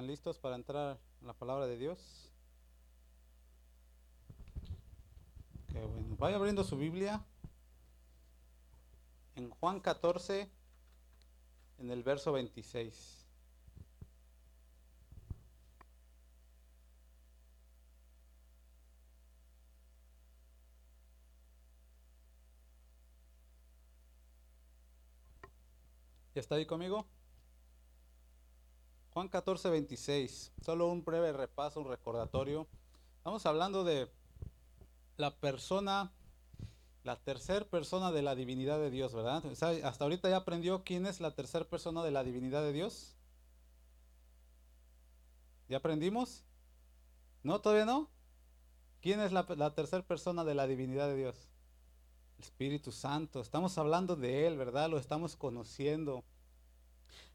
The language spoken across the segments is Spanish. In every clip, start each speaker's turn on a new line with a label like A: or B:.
A: ¿Están listos para entrar en la palabra de Dios? Qué bueno. Vaya abriendo su Biblia en Juan 14, en el verso 26. ¿Ya está ahí conmigo? Juan 14, 26. Solo un breve repaso, un recordatorio. Estamos hablando de la persona, la tercera persona de la divinidad de Dios, ¿verdad? hasta ahorita ya aprendió quién es la tercera persona de la divinidad de Dios. ¿Ya aprendimos? ¿No? ¿Todavía no? ¿Quién es la, la tercera persona de la divinidad de Dios? El Espíritu Santo. Estamos hablando de Él, ¿verdad? Lo estamos conociendo.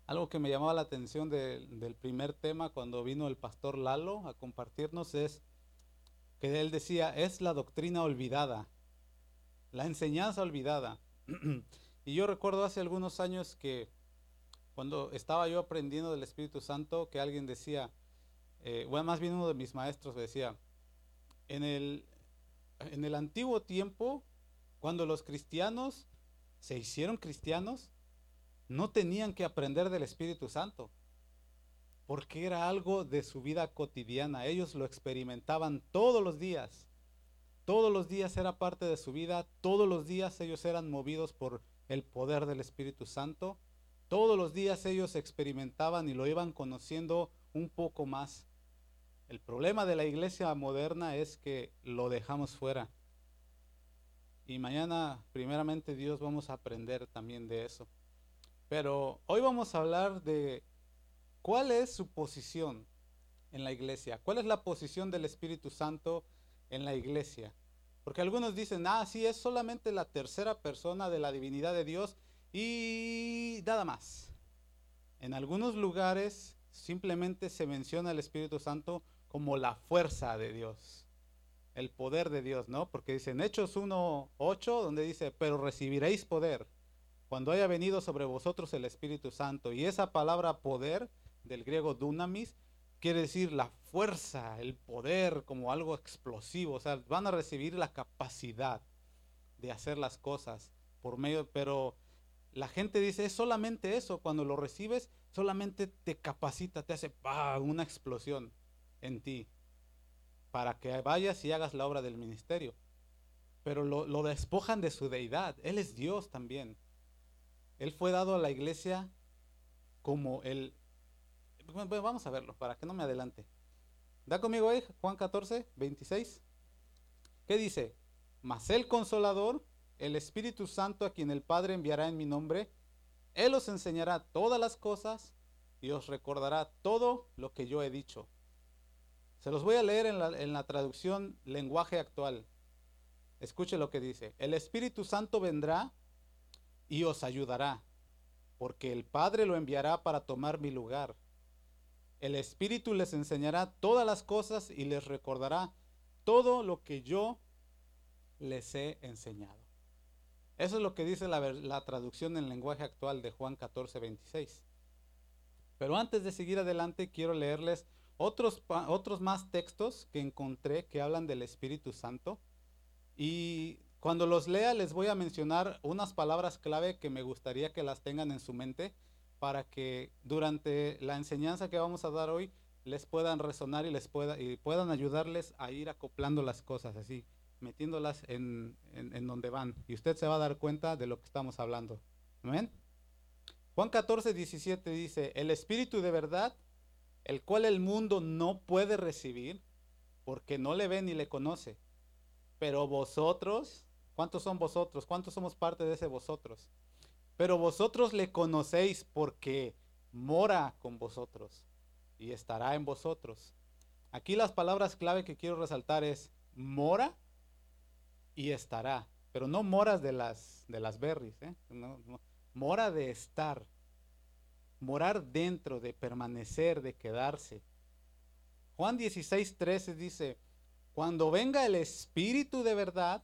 A: Algo que me llamaba la atención del primer tema cuando vino el pastor Lalo a compartirnos es que él decía, es la doctrina olvidada, la enseñanza olvidada. y yo recuerdo hace algunos años que cuando estaba yo aprendiendo del Espíritu Santo, que alguien decía, eh, bueno, más bien uno de mis maestros decía, en el, en el antiguo tiempo, cuando los cristianos se hicieron cristianos, no tenían que aprender del Espíritu Santo, porque era algo de su vida cotidiana. Ellos lo experimentaban todos los días. Todos los días era parte de su vida, todos los días ellos eran movidos por el poder del Espíritu Santo. Todos los días ellos experimentaban y lo iban conociendo un poco más. El problema de la iglesia moderna es que lo dejamos fuera. Y mañana, primeramente Dios, vamos a aprender también de eso. Pero hoy vamos a hablar de cuál es su posición en la iglesia, cuál es la posición del Espíritu Santo en la iglesia. Porque algunos dicen, ah, sí, es solamente la tercera persona de la divinidad de Dios y nada más. En algunos lugares simplemente se menciona el Espíritu Santo como la fuerza de Dios, el poder de Dios, ¿no? Porque dicen Hechos 1.8, donde dice, pero recibiréis poder cuando haya venido sobre vosotros el Espíritu Santo. Y esa palabra poder, del griego dunamis, quiere decir la fuerza, el poder, como algo explosivo. O sea, van a recibir la capacidad de hacer las cosas por medio, pero la gente dice, es solamente eso, cuando lo recibes, solamente te capacita, te hace una explosión en ti, para que vayas y hagas la obra del ministerio. Pero lo, lo despojan de su deidad, Él es Dios también. Él fue dado a la iglesia como el... vamos a verlo, para que no me adelante. Da conmigo ahí, Juan 14, 26. ¿Qué dice? Mas el consolador, el Espíritu Santo a quien el Padre enviará en mi nombre, Él os enseñará todas las cosas y os recordará todo lo que yo he dicho. Se los voy a leer en la, en la traducción lenguaje actual. Escuche lo que dice. El Espíritu Santo vendrá y os ayudará, porque el Padre lo enviará para tomar mi lugar. El Espíritu les enseñará todas las cosas y les recordará todo lo que yo les he enseñado. Eso es lo que dice la, traducción en lenguaje actual de Juan 14, 26. Pero antes de seguir adelante, quiero leerles otros, otros más textos que encontré que hablan del Espíritu Santo. Y cuando los lea les voy a mencionar unas palabras clave que me gustaría que las tengan en su mente para que durante la enseñanza que vamos a dar hoy les puedan resonar y les pueda, y puedan ayudarles a ir acoplando las cosas así, metiéndolas en, en, donde van. Y usted se va a dar cuenta de lo que estamos hablando. ¿Amén? Juan 14, 17 dice, el Espíritu de verdad, el cual el mundo no puede recibir, porque no le ve ni le conoce. Pero vosotros ¿Cuántos son vosotros? ¿Cuántos somos parte de ese vosotros? Pero vosotros le conocéis porque mora con vosotros y estará en vosotros. Aquí las palabras clave que quiero resaltar es mora y estará. Pero no moras de las, de las berries, ¿eh? mora de estar. Morar dentro, de permanecer, de quedarse. Juan 16, 13 dice, cuando venga el Espíritu de verdad,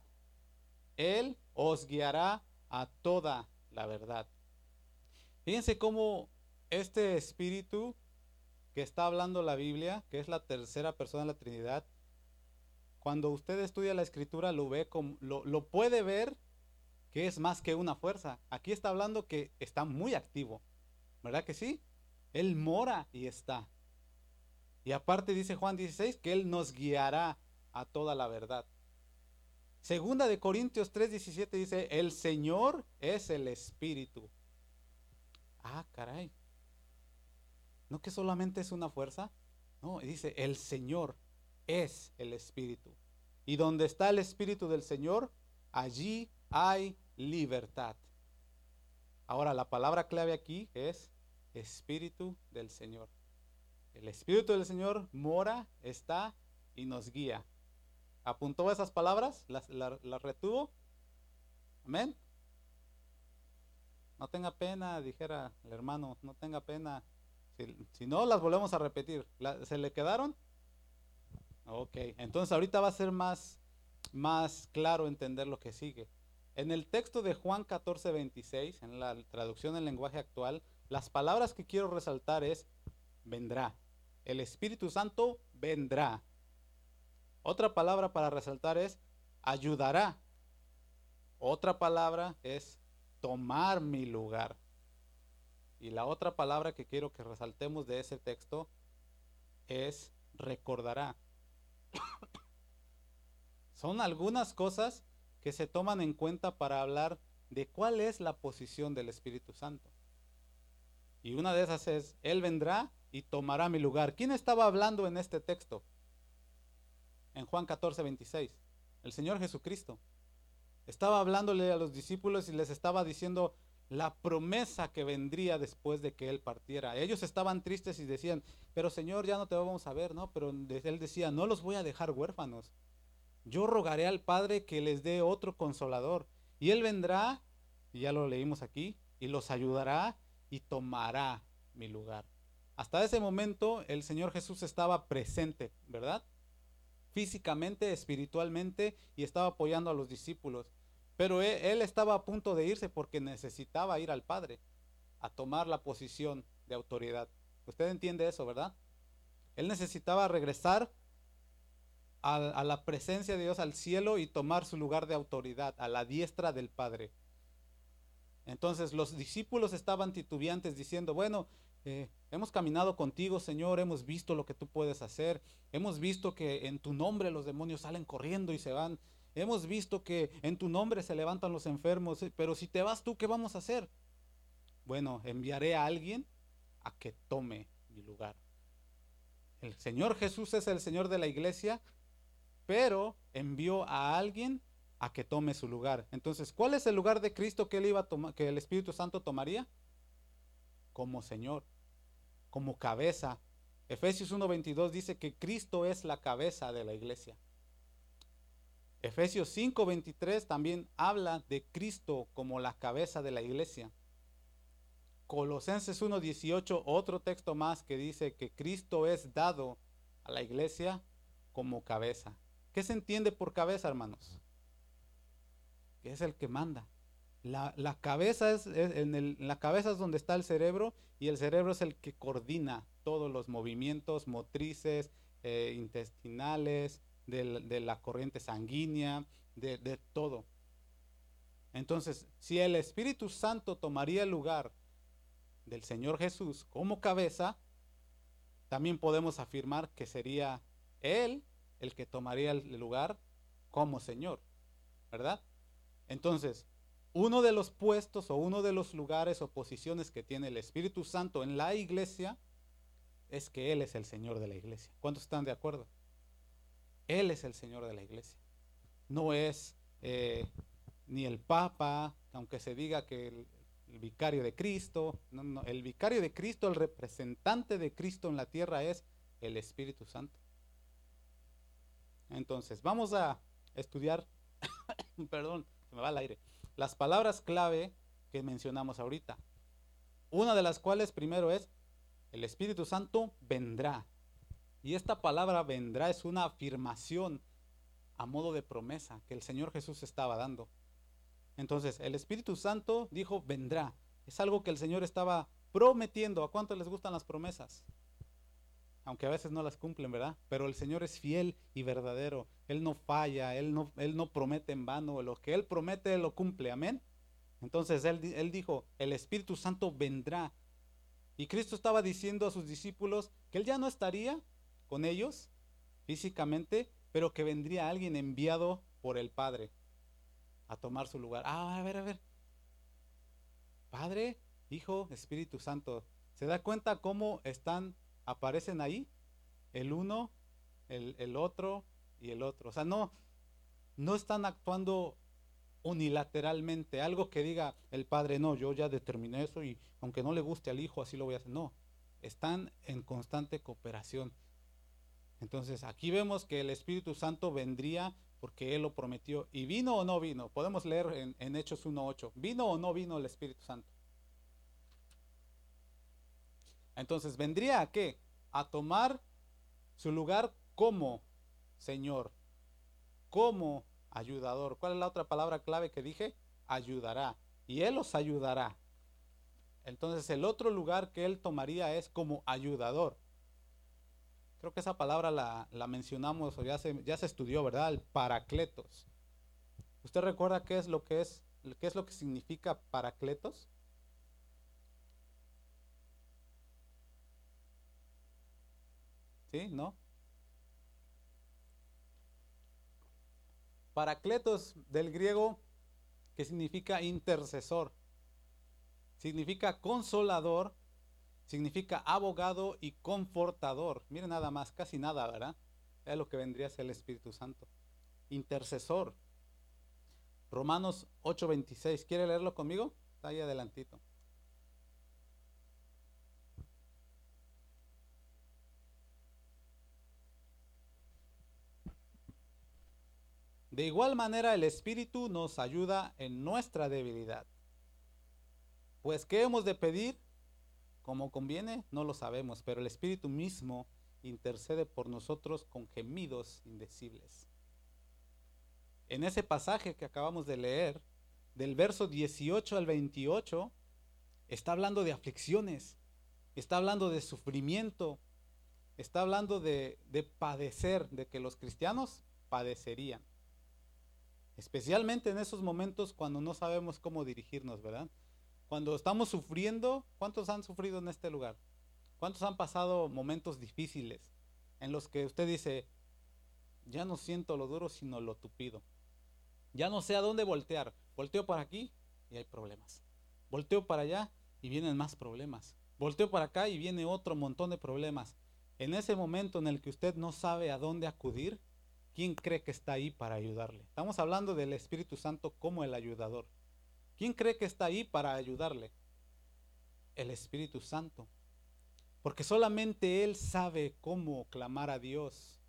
A: él os guiará a toda la verdad. Fíjense cómo este espíritu que está hablando la Biblia, que es la tercera persona de la Trinidad, cuando usted estudia la escritura lo ve como, lo, lo puede ver que es más que una fuerza. Aquí está hablando que está muy activo. ¿Verdad que sí? Él mora y está. Y aparte dice Juan 16 que Él nos guiará a toda la verdad. Segunda de Corintios 3:17 dice, el Señor es el Espíritu. Ah, caray. ¿No que solamente es una fuerza? No, dice, el Señor es el Espíritu. Y donde está el Espíritu del Señor, allí hay libertad. Ahora, la palabra clave aquí es Espíritu del Señor. El Espíritu del Señor mora, está y nos guía. ¿Apuntó esas palabras? ¿Las, retuvo? Amén. No tenga pena, dijera el hermano, no tenga pena. Si, no, las volvemos a repetir. ¿Se le quedaron? Ok, entonces ahorita va a ser más, más claro entender lo que sigue. En el texto de Juan 14, 26, en la traducción en lenguaje actual, las palabras que quiero resaltar es vendrá. El Espíritu Santo vendrá. Otra palabra para resaltar es ayudará. Otra palabra es tomar mi lugar. Y la otra palabra que quiero que resaltemos de ese texto es recordará. Son algunas cosas que se toman en cuenta para hablar de cuál es la posición del Espíritu Santo. Y una de esas es, Él vendrá y tomará mi lugar. ¿Quién estaba hablando en este texto? En Juan 14, 26. El Señor Jesucristo. Estaba hablándole a los discípulos y les estaba diciendo la promesa que vendría después de que Él partiera. Ellos estaban tristes y decían, pero Señor, ya no te vamos a ver, ¿no? Pero Él decía, no los voy a dejar huérfanos. Yo rogaré al Padre que les dé otro consolador. Y Él vendrá, y ya lo leímos aquí, y los ayudará y tomará mi lugar. Hasta ese momento el Señor Jesús estaba presente, ¿verdad? Físicamente, espiritualmente y estaba apoyando a los discípulos. Pero él, estaba a punto de irse porque necesitaba ir al Padre a tomar la posición de autoridad. Usted entiende eso, ¿verdad? Él necesitaba regresar a, a, la presencia de Dios, al cielo y tomar su lugar de autoridad, a la diestra del Padre. Entonces los discípulos estaban titubeantes diciendo, bueno, eh, hemos caminado contigo, Señor, hemos visto lo que tú puedes hacer, hemos visto que en tu nombre los demonios salen corriendo y se van, hemos visto que en tu nombre se levantan los enfermos, eh, pero si te vas tú, ¿qué vamos a hacer? Bueno, enviaré a alguien a que tome mi lugar. El Señor Jesús es el Señor de la iglesia, pero envió a alguien a que tome su lugar. Entonces, ¿cuál es el lugar de Cristo que él iba a que el Espíritu Santo tomaría? Como Señor como cabeza. Efesios 1.22 dice que Cristo es la cabeza de la iglesia. Efesios 5.23 también habla de Cristo como la cabeza de la iglesia. Colosenses 1.18, otro texto más que dice que Cristo es dado a la iglesia como cabeza. ¿Qué se entiende por cabeza, hermanos? Que es el que manda. La, cabeza es, en la cabeza es donde está el cerebro y el cerebro es el que coordina todos los movimientos motrices, eh, intestinales, de, la corriente sanguínea, de, de todo. Entonces, si el Espíritu Santo tomaría el lugar del Señor Jesús como cabeza, también podemos afirmar que sería Él el que tomaría el lugar como Señor, ¿verdad? Entonces, uno de los puestos o uno de los lugares o posiciones que tiene el Espíritu Santo en la iglesia es que Él es el Señor de la iglesia. ¿Cuántos están de acuerdo? Él es el Señor de la iglesia. No es eh, ni el Papa, aunque se diga que el, vicario de Cristo, no, no, el vicario de Cristo, el representante de Cristo en la tierra es el Espíritu Santo. Entonces, vamos a estudiar, perdón, se me va el aire las palabras clave que mencionamos ahorita. Una de las cuales primero es, el Espíritu Santo vendrá. Y esta palabra vendrá es una afirmación a modo de promesa que el Señor Jesús estaba dando. Entonces, el Espíritu Santo dijo, vendrá. Es algo que el Señor estaba prometiendo. ¿A cuánto les gustan las promesas? Aunque a veces no las cumplen, ¿verdad? Pero el Señor es fiel y verdadero. Él no falla, Él no, él no promete en vano. Lo que Él promete, Él lo cumple. Amén. Entonces él, él dijo, el Espíritu Santo vendrá. Y Cristo estaba diciendo a sus discípulos que Él ya no estaría con ellos físicamente, pero que vendría alguien enviado por el Padre a tomar su lugar. Ah, a ver, a ver. Padre, Hijo, Espíritu Santo. ¿Se da cuenta cómo están, aparecen ahí? El uno, el, el otro y el otro. O sea, no, no están actuando unilateralmente, algo que diga el padre, no, yo ya determiné eso y aunque no le guste al hijo, así lo voy a hacer. No, están en constante cooperación. Entonces aquí vemos que el Espíritu Santo vendría porque Él lo prometió. ¿Y vino o no vino? Podemos leer en, en Hechos 1.8. ¿Vino o no vino el Espíritu Santo? Entonces, ¿vendría a qué? A tomar su lugar como Señor, como ayudador. ¿Cuál es la otra palabra clave que dije? Ayudará. Y Él os ayudará. Entonces el otro lugar que Él tomaría es como ayudador. Creo que esa palabra la, mencionamos o ya se, ya se estudió, ¿verdad? El paracletos. ¿Usted recuerda qué es lo que es, qué es lo que significa paracletos? ¿Sí? ¿No? Paracletos del griego que significa intercesor. Significa consolador significa abogado y confortador. Miren nada más, casi nada, ¿verdad? Es lo que vendría a ser el Espíritu Santo. Intercesor. Romanos 8:26. ¿Quiere leerlo conmigo? Está ahí adelantito. De igual manera el Espíritu nos ayuda en nuestra debilidad. Pues, ¿qué hemos de pedir? Como conviene, no lo sabemos, pero el Espíritu mismo intercede por nosotros con gemidos indecibles. En ese pasaje que acabamos de leer, del verso 18 al 28, está hablando de aflicciones, está hablando de sufrimiento, está hablando de, de padecer, de que los cristianos padecerían. Especialmente en esos momentos cuando no sabemos cómo dirigirnos, ¿verdad? Cuando estamos sufriendo, ¿cuántos han sufrido en este lugar? ¿Cuántos han pasado momentos difíciles en los que usted dice, ya no siento lo duro, sino lo tupido? Ya no sé a dónde voltear. Volteo para aquí y hay problemas. Volteo para allá y vienen más problemas. Volteo para acá y viene otro montón de problemas. En ese momento en el que usted no sabe a dónde acudir, ¿quién cree que está ahí para ayudarle? Estamos hablando del Espíritu Santo como el ayudador. ¿Quién cree que está ahí para ayudarle? El Espíritu Santo. Porque solamente Él sabe cómo clamar a Dios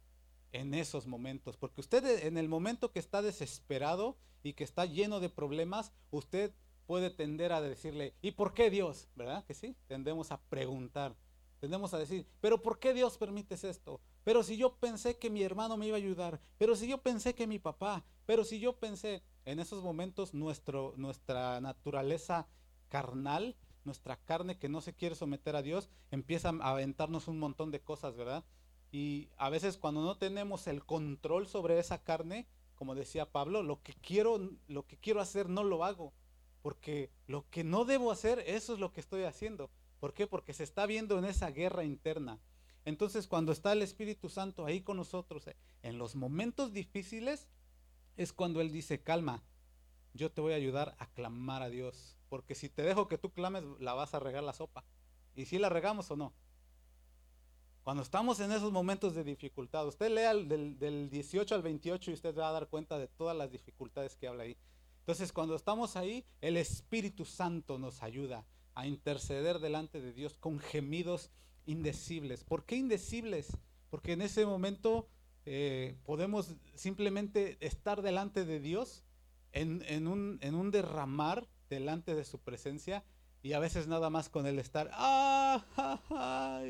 A: en esos momentos. Porque usted en el momento que está desesperado y que está lleno de problemas, usted puede tender a decirle, ¿y por qué Dios? ¿Verdad que sí? Tendemos a preguntar. Tendemos a decir, ¿pero por qué Dios permites esto? Pero si yo pensé que mi hermano me iba a ayudar, pero si yo pensé que mi papá, pero si yo pensé, en esos momentos nuestra naturaleza carnal, nuestra carne que no se quiere someter a Dios, empieza a aventarnos un montón de cosas, ¿verdad? Y a veces cuando no tenemos el control sobre esa carne, como decía Pablo, lo que quiero, lo que quiero hacer no lo hago, porque lo que no debo hacer, eso es lo que estoy haciendo. ¿Por qué? Porque se está viendo en esa guerra interna. Entonces, cuando está el Espíritu Santo ahí con nosotros, eh, en los momentos difíciles, es cuando Él dice, calma, yo te voy a ayudar a clamar a Dios. Porque si te dejo que tú clames, la vas a regar la sopa. ¿Y si la regamos o no? Cuando estamos en esos momentos de dificultad, usted lea del, del 18 al 28 y usted va a dar cuenta de todas las dificultades que habla ahí. Entonces, cuando estamos ahí, el Espíritu Santo nos ayuda a interceder delante de Dios con gemidos indecibles. ¿Por qué indecibles? Porque en ese momento eh, podemos simplemente estar delante de Dios en, un, en, un, derramar delante de su presencia y a veces nada más con el estar, ¡ah!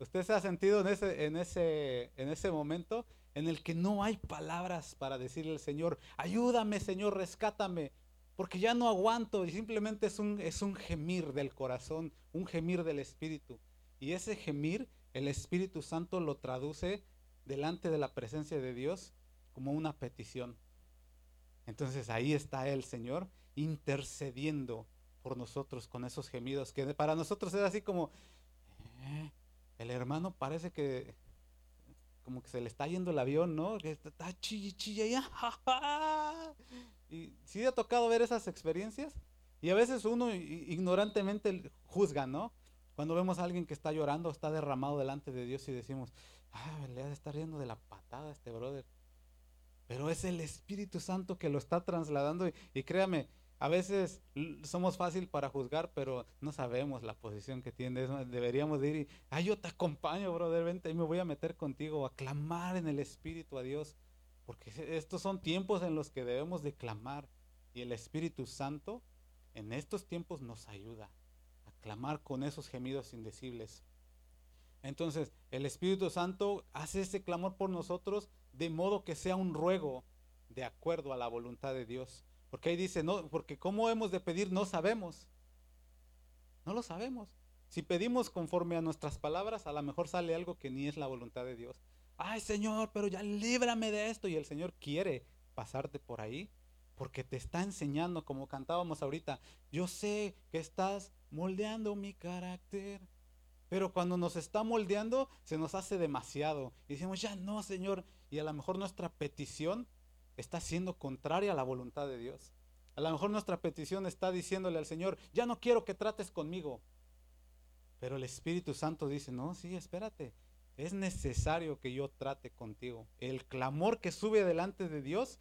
A: Usted se ha sentido en ese, en, ese, en ese momento en el que no hay palabras para decirle al Señor, ayúdame Señor, rescátame, porque ya no aguanto y simplemente es un, es un gemir del corazón, un gemir del espíritu. Y ese gemir el Espíritu Santo lo traduce delante de la presencia de Dios como una petición. Entonces ahí está el Señor intercediendo por nosotros con esos gemidos que para nosotros es así como eh, el hermano parece que como que se le está yendo el avión, ¿no? Que está chilla, chilla, ya. Y sí ha tocado ver esas experiencias. Y a veces uno ignorantemente juzga, ¿no? Cuando vemos a alguien que está llorando, está derramado delante de Dios y decimos, ah, le ha de riendo de la patada este brother. Pero es el Espíritu Santo que lo está trasladando. Y, créame, a veces somos fácil para juzgar, pero no sabemos la posición que tiene. Deberíamos de ir y, ah, yo te acompaño, brother, vente y me voy a meter contigo a clamar en el Espíritu a Dios. Porque estos son tiempos en los que debemos de clamar. Y el Espíritu Santo en estos tiempos nos ayuda clamar con esos gemidos indecibles. Entonces, el Espíritu Santo hace ese clamor por nosotros de modo que sea un ruego de acuerdo a la voluntad de Dios. Porque ahí dice, no, porque cómo hemos de pedir no sabemos. No lo sabemos. Si pedimos conforme a nuestras palabras, a lo mejor sale algo que ni es la voluntad de Dios. Ay, Señor, pero ya líbrame de esto. Y el Señor quiere pasarte por ahí porque te está enseñando, como cantábamos ahorita. Yo sé que estás moldeando mi carácter. Pero cuando nos está moldeando, se nos hace demasiado. Y decimos, ya no, Señor. Y a lo mejor nuestra petición está siendo contraria a la voluntad de Dios. A lo mejor nuestra petición está diciéndole al Señor, ya no quiero que trates conmigo. Pero el Espíritu Santo dice, no, sí, espérate. Es necesario que yo trate contigo. El clamor que sube delante de Dios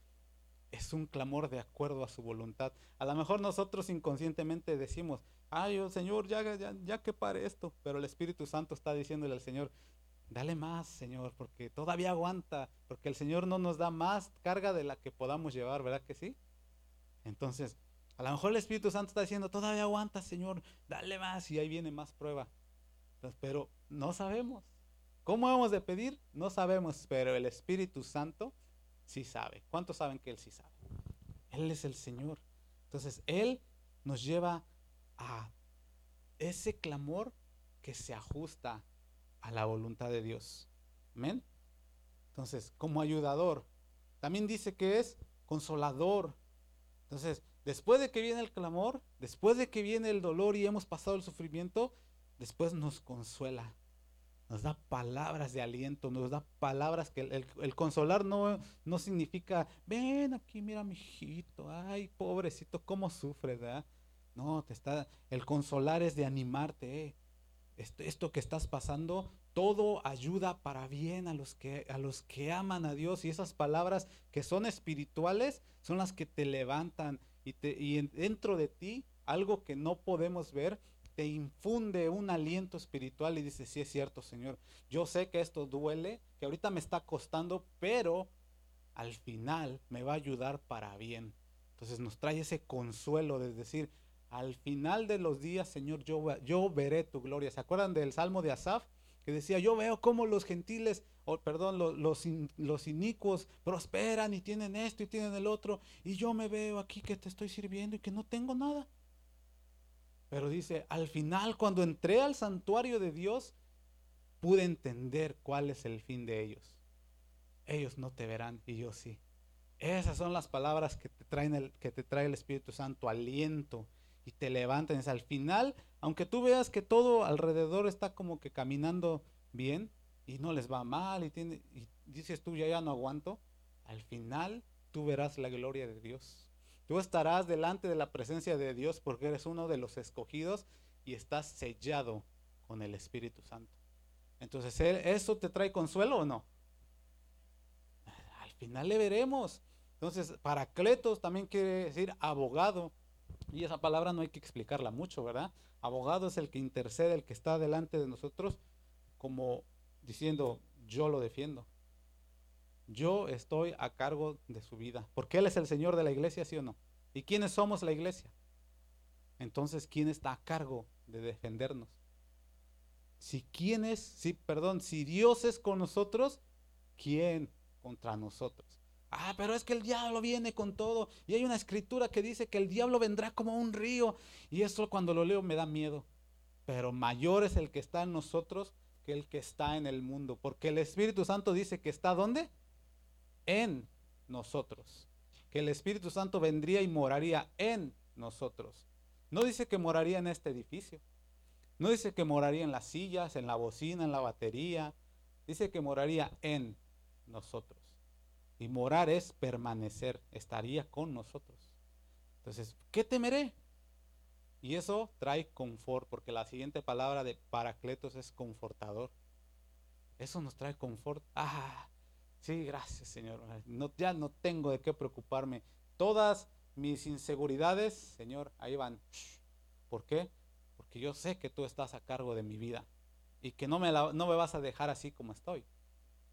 A: es un clamor de acuerdo a su voluntad. A lo mejor nosotros inconscientemente decimos, ay, oh, Señor, ya, ya, ya que pare esto, pero el Espíritu Santo está diciéndole al Señor, dale más, Señor, porque todavía aguanta, porque el Señor no nos da más carga de la que podamos llevar, ¿verdad que sí? Entonces, a lo mejor el Espíritu Santo está diciendo, todavía aguanta, Señor, dale más y ahí viene más prueba. pero no sabemos. ¿Cómo vamos de pedir? No sabemos, pero el Espíritu Santo sí sabe. ¿Cuántos saben que Él sí sabe? Él es el Señor. Entonces, Él nos lleva a ese clamor que se ajusta a la voluntad de Dios. Amén. Entonces, como ayudador, también dice que es consolador. Entonces, después de que viene el clamor, después de que viene el dolor y hemos pasado el sufrimiento, después nos consuela nos da palabras de aliento, nos da palabras que el, consolar no, no significa, ven aquí, mira mi hijito, ay, pobrecito, cómo sufre, ¿verdad? No, te está, el consolar es de animarte, eh. esto, esto, que estás pasando, todo ayuda para bien a los, que, a los que aman a Dios y esas palabras que son espirituales son las que te levantan y, te, y dentro de ti algo que no podemos ver te infunde un aliento espiritual y dices, sí es cierto, Señor, yo sé que esto duele, que ahorita me está costando, pero al final me va a ayudar para bien. Entonces nos trae ese consuelo de decir, al final de los días, Señor, yo, yo veré tu gloria. ¿Se acuerdan del Salmo de Asaf? Que decía, yo veo cómo los gentiles, o perdón, los, los, los inicuos prosperan y tienen esto y tienen el otro, y yo me veo aquí que te estoy sirviendo y que no tengo nada. Pero dice, al final cuando entré al santuario de Dios, pude entender cuál es el fin de ellos. Ellos no te verán y yo sí. Esas son las palabras que te traen el, que te trae el Espíritu Santo, aliento y te levantan. Al final, aunque tú veas que todo alrededor está como que caminando bien y no les va mal y, tiene, y dices tú ya ya no aguanto, al final tú verás la gloria de Dios. Tú estarás delante de la presencia de Dios porque eres uno de los escogidos y estás sellado con el Espíritu Santo. Entonces, ¿eso te trae consuelo o no? Al final le veremos. Entonces, paracletos también quiere decir abogado. Y esa palabra no hay que explicarla mucho, ¿verdad? Abogado es el que intercede, el que está delante de nosotros, como diciendo, yo lo defiendo. Yo estoy a cargo de su vida. Porque Él es el Señor de la iglesia, ¿sí o no? ¿Y quiénes somos la iglesia? Entonces, ¿quién está a cargo de defendernos? Si quién es, si, perdón, si Dios es con nosotros, ¿quién contra nosotros? Ah, pero es que el diablo viene con todo. Y hay una escritura que dice que el diablo vendrá como un río. Y eso cuando lo leo me da miedo. Pero mayor es el que está en nosotros que el que está en el mundo, porque el Espíritu Santo dice que está ¿dónde? En nosotros. Que el Espíritu Santo vendría y moraría en nosotros. No dice que moraría en este edificio. No dice que moraría en las sillas, en la bocina, en la batería. Dice que moraría en nosotros. Y morar es permanecer, estaría con nosotros. Entonces, ¿qué temeré? Y eso trae confort, porque la siguiente palabra de paracletos es confortador. Eso nos trae confort. Ah, sí, gracias Señor. No, ya no tengo de qué preocuparme. Todas mis inseguridades, Señor, ahí van. ¿Por qué? Porque yo sé que tú estás a cargo de mi vida y que no me, no me vas a dejar así como estoy.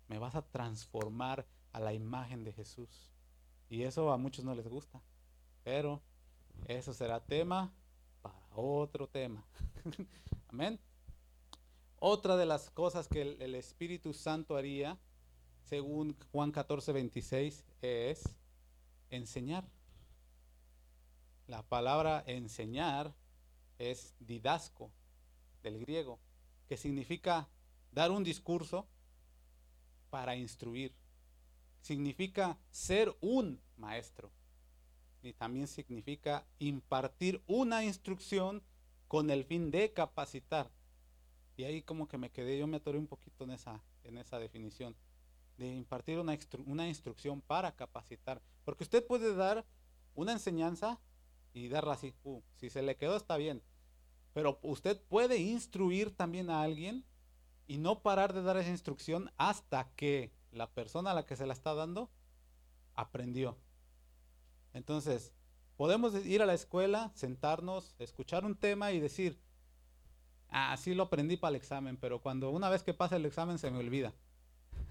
A: Me vas a transformar a la imagen de Jesús. Y eso a muchos no les gusta. Pero eso será tema para otro tema. Amén. Otra de las cosas que el, Espíritu Santo haría, según Juan 14, 26, es enseñar. La palabra enseñar es didasco del griego, que significa dar un discurso para instruir. Significa ser un maestro. Y también significa impartir una instrucción con el fin de capacitar. Y ahí como que me quedé, yo me atoré un poquito en esa, en esa definición, de impartir una, una instrucción para capacitar. Porque usted puede dar una enseñanza y darla así, uh, si se le quedó está bien. Pero usted puede instruir también a alguien y no parar de dar esa instrucción hasta que la persona a la que se la está dando aprendió. Entonces, podemos ir a la escuela, sentarnos, escuchar un tema y decir, ah, sí lo aprendí para el examen, pero cuando una vez que pasa el examen se me olvida.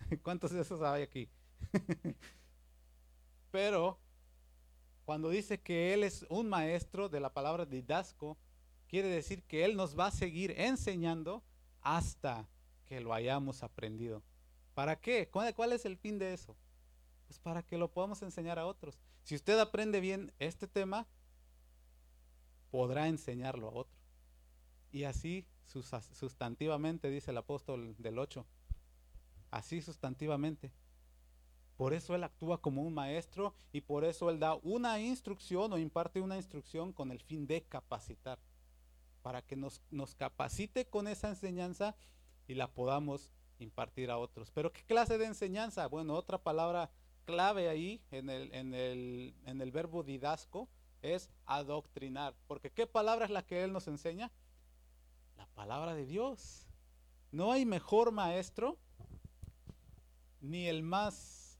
A: ¿Cuántos de esos hay aquí? pero cuando dice que Él es un maestro de la palabra didasco, quiere decir que Él nos va a seguir enseñando hasta que lo hayamos aprendido. ¿Para qué? ¿Cuál, es el fin de eso? Pues para que lo podamos enseñar a otros. Si usted aprende bien este tema, podrá enseñarlo a otro. Y así sustantivamente, dice el apóstol del 8. Así sustantivamente. Por eso Él actúa como un maestro y por eso Él da una instrucción o imparte una instrucción con el fin de capacitar. Para que nos, nos capacite con esa enseñanza y la podamos impartir a otros. Pero ¿qué clase de enseñanza? Bueno, otra palabra clave ahí en el, en el, en el verbo didasco es adoctrinar. Porque ¿qué palabra es la que Él nos enseña? La palabra de Dios. No hay mejor maestro, ni el más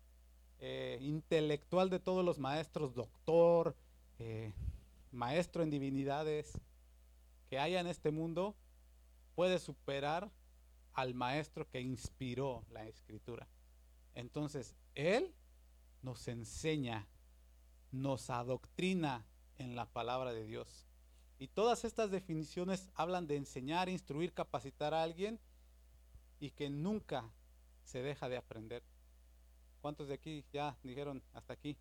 A: eh, intelectual de todos los maestros, doctor, eh, maestro en divinidades, que haya en este mundo, puede superar al maestro que inspiró la escritura. Entonces, Él nos enseña, nos adoctrina en la palabra de Dios. Y todas estas definiciones hablan de enseñar, instruir, capacitar a alguien y que nunca se deja de aprender. ¿Cuántos de aquí ya dijeron hasta aquí?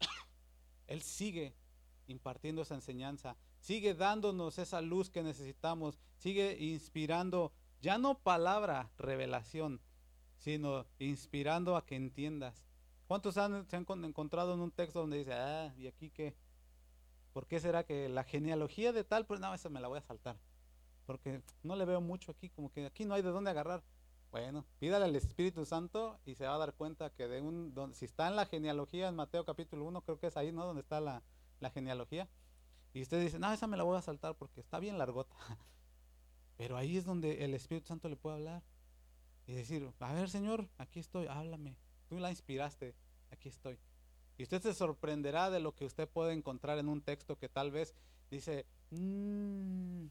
A: Él sigue impartiendo esa enseñanza, sigue dándonos esa luz que necesitamos, sigue inspirando ya no palabra, revelación, sino inspirando a que entiendas. ¿Cuántos han, se han encontrado en un texto donde dice, ah, ¿y aquí qué? ¿Por qué será que la genealogía de tal? Pues no, esa me la voy a saltar. Porque no le veo mucho aquí, como que aquí no hay de dónde agarrar. Bueno, pídale al Espíritu Santo y se va a dar cuenta que de un, si está en la genealogía en Mateo capítulo 1, creo que es ahí, ¿no? Donde está la, la genealogía. Y usted dice, no, esa me la voy a saltar porque está bien largota. Pero ahí es donde el Espíritu Santo le puede hablar y decir, a ver Señor, aquí estoy, háblame. Tú la inspiraste, aquí estoy. Y usted se sorprenderá de lo que usted puede encontrar en un texto que tal vez dice, mm,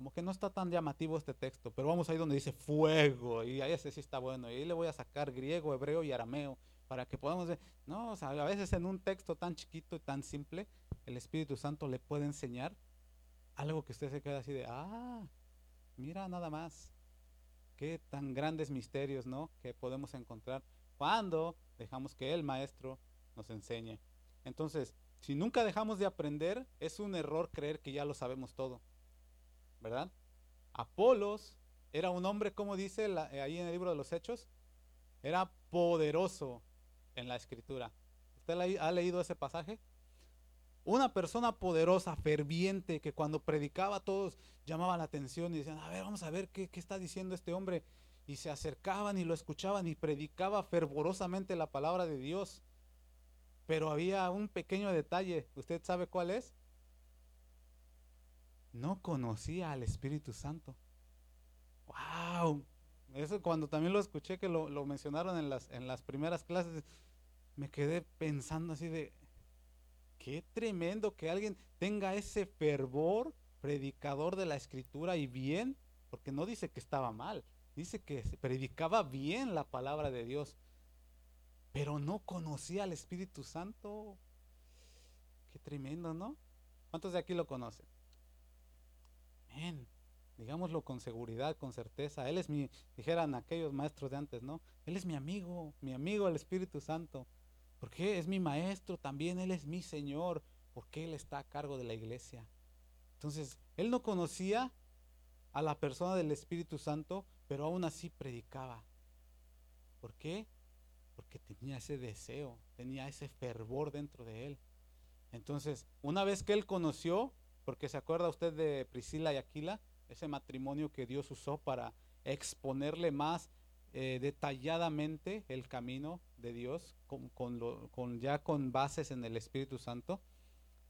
A: como que no está tan llamativo este texto, pero vamos ahí donde dice fuego, y ahí ese sí está bueno, y ahí le voy a sacar griego, hebreo y arameo, para que podamos ver, no, o sea, a veces en un texto tan chiquito y tan simple, el Espíritu Santo le puede enseñar algo que usted se queda así de, ah, Mira nada más qué tan grandes misterios, ¿no? Que podemos encontrar cuando dejamos que el maestro nos enseñe. Entonces, si nunca dejamos de aprender, es un error creer que ya lo sabemos todo. ¿Verdad? Apolos era un hombre, como dice eh, ahí en el libro de los Hechos, era poderoso en la escritura. ¿Usted ha leído ese pasaje? Una persona poderosa, ferviente, que cuando predicaba todos llamaban la atención y decían, a ver, vamos a ver qué, qué está diciendo este hombre. Y se acercaban y lo escuchaban y predicaba fervorosamente la palabra de Dios. Pero había un pequeño detalle, ¿usted sabe cuál es? No conocía al Espíritu Santo. ¡Wow! Eso cuando también lo escuché que lo, mencionaron en las, en las primeras clases, me quedé pensando así de, qué tremendo que alguien tenga ese fervor predicador de la escritura y bien, porque no dice que estaba mal, dice que predicaba bien la palabra de Dios, pero no conocía al Espíritu Santo. Qué tremendo, ¿no? ¿Cuántos de aquí lo conocen? Bien, digámoslo con seguridad, con certeza. Él es mi, dijeran aquellos maestros de antes, ¿no? Él es mi amigo, mi amigo el Espíritu Santo. Porque es mi maestro, también Él es mi Señor, porque Él está a cargo de la iglesia. Entonces, Él no conocía a la persona del Espíritu Santo, pero aún así predicaba. ¿Por qué? Porque tenía ese deseo, tenía ese fervor dentro de Él. Entonces, una vez que Él conoció, porque se acuerda usted de Priscila y Aquila, ese matrimonio que Dios usó para exponerle más eh, detalladamente el camino de Dios, con, ya con bases en el Espíritu Santo.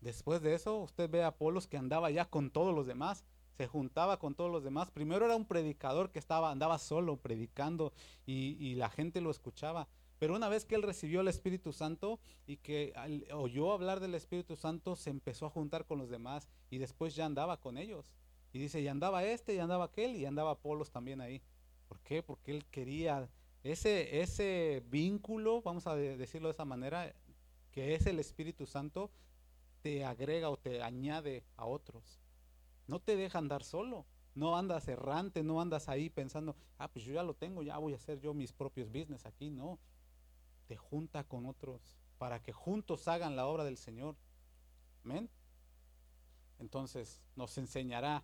A: Después de eso, usted ve a Apolos que andaba ya con todos los demás, se juntaba con todos los demás. Primero era un predicador que estaba, andaba solo predicando y, la gente lo escuchaba. Pero una vez que él recibió el Espíritu Santo y que oyó hablar del Espíritu Santo, se empezó a juntar con los demás y después ya andaba con ellos. Y dice, y andaba este, y andaba aquel, y andaba Apolos también ahí. ¿Por qué? Porque él quería ese, ese vínculo, vamos a decirlo de esa manera, que es el Espíritu Santo, te agrega o te añade a otros. No te deja andar solo. No andas errante, no andas ahí pensando, ah, pues yo ya lo tengo, ya voy a hacer yo mis propios business aquí. No. Te junta con otros para que juntos hagan la obra del Señor. Amén. Entonces nos enseñará.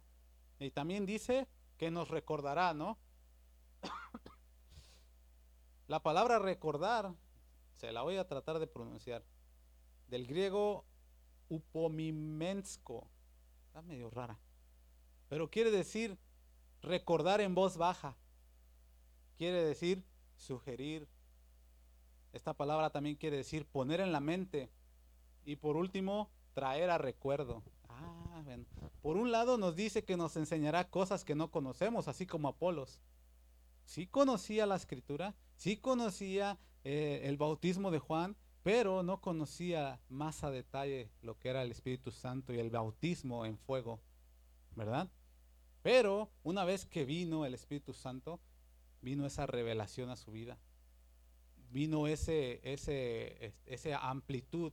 A: Y también dice que nos recordará, ¿no? la palabra recordar, se la voy a tratar de pronunciar, del griego upomimensko, está medio rara, pero quiere decir recordar en voz baja, quiere decir sugerir, esta palabra también quiere decir poner en la mente y por último traer a recuerdo. Ah, Por un lado nos dice que nos enseñará cosas que no conocemos, así como Apolos sí conocía la escritura, sí conocía eh, el bautismo de Juan, pero no conocía más a detalle lo que era el Espíritu Santo y el bautismo en fuego, ¿verdad? Pero una vez que vino el Espíritu Santo, vino esa revelación a su vida. Vino ese, ese, esa amplitud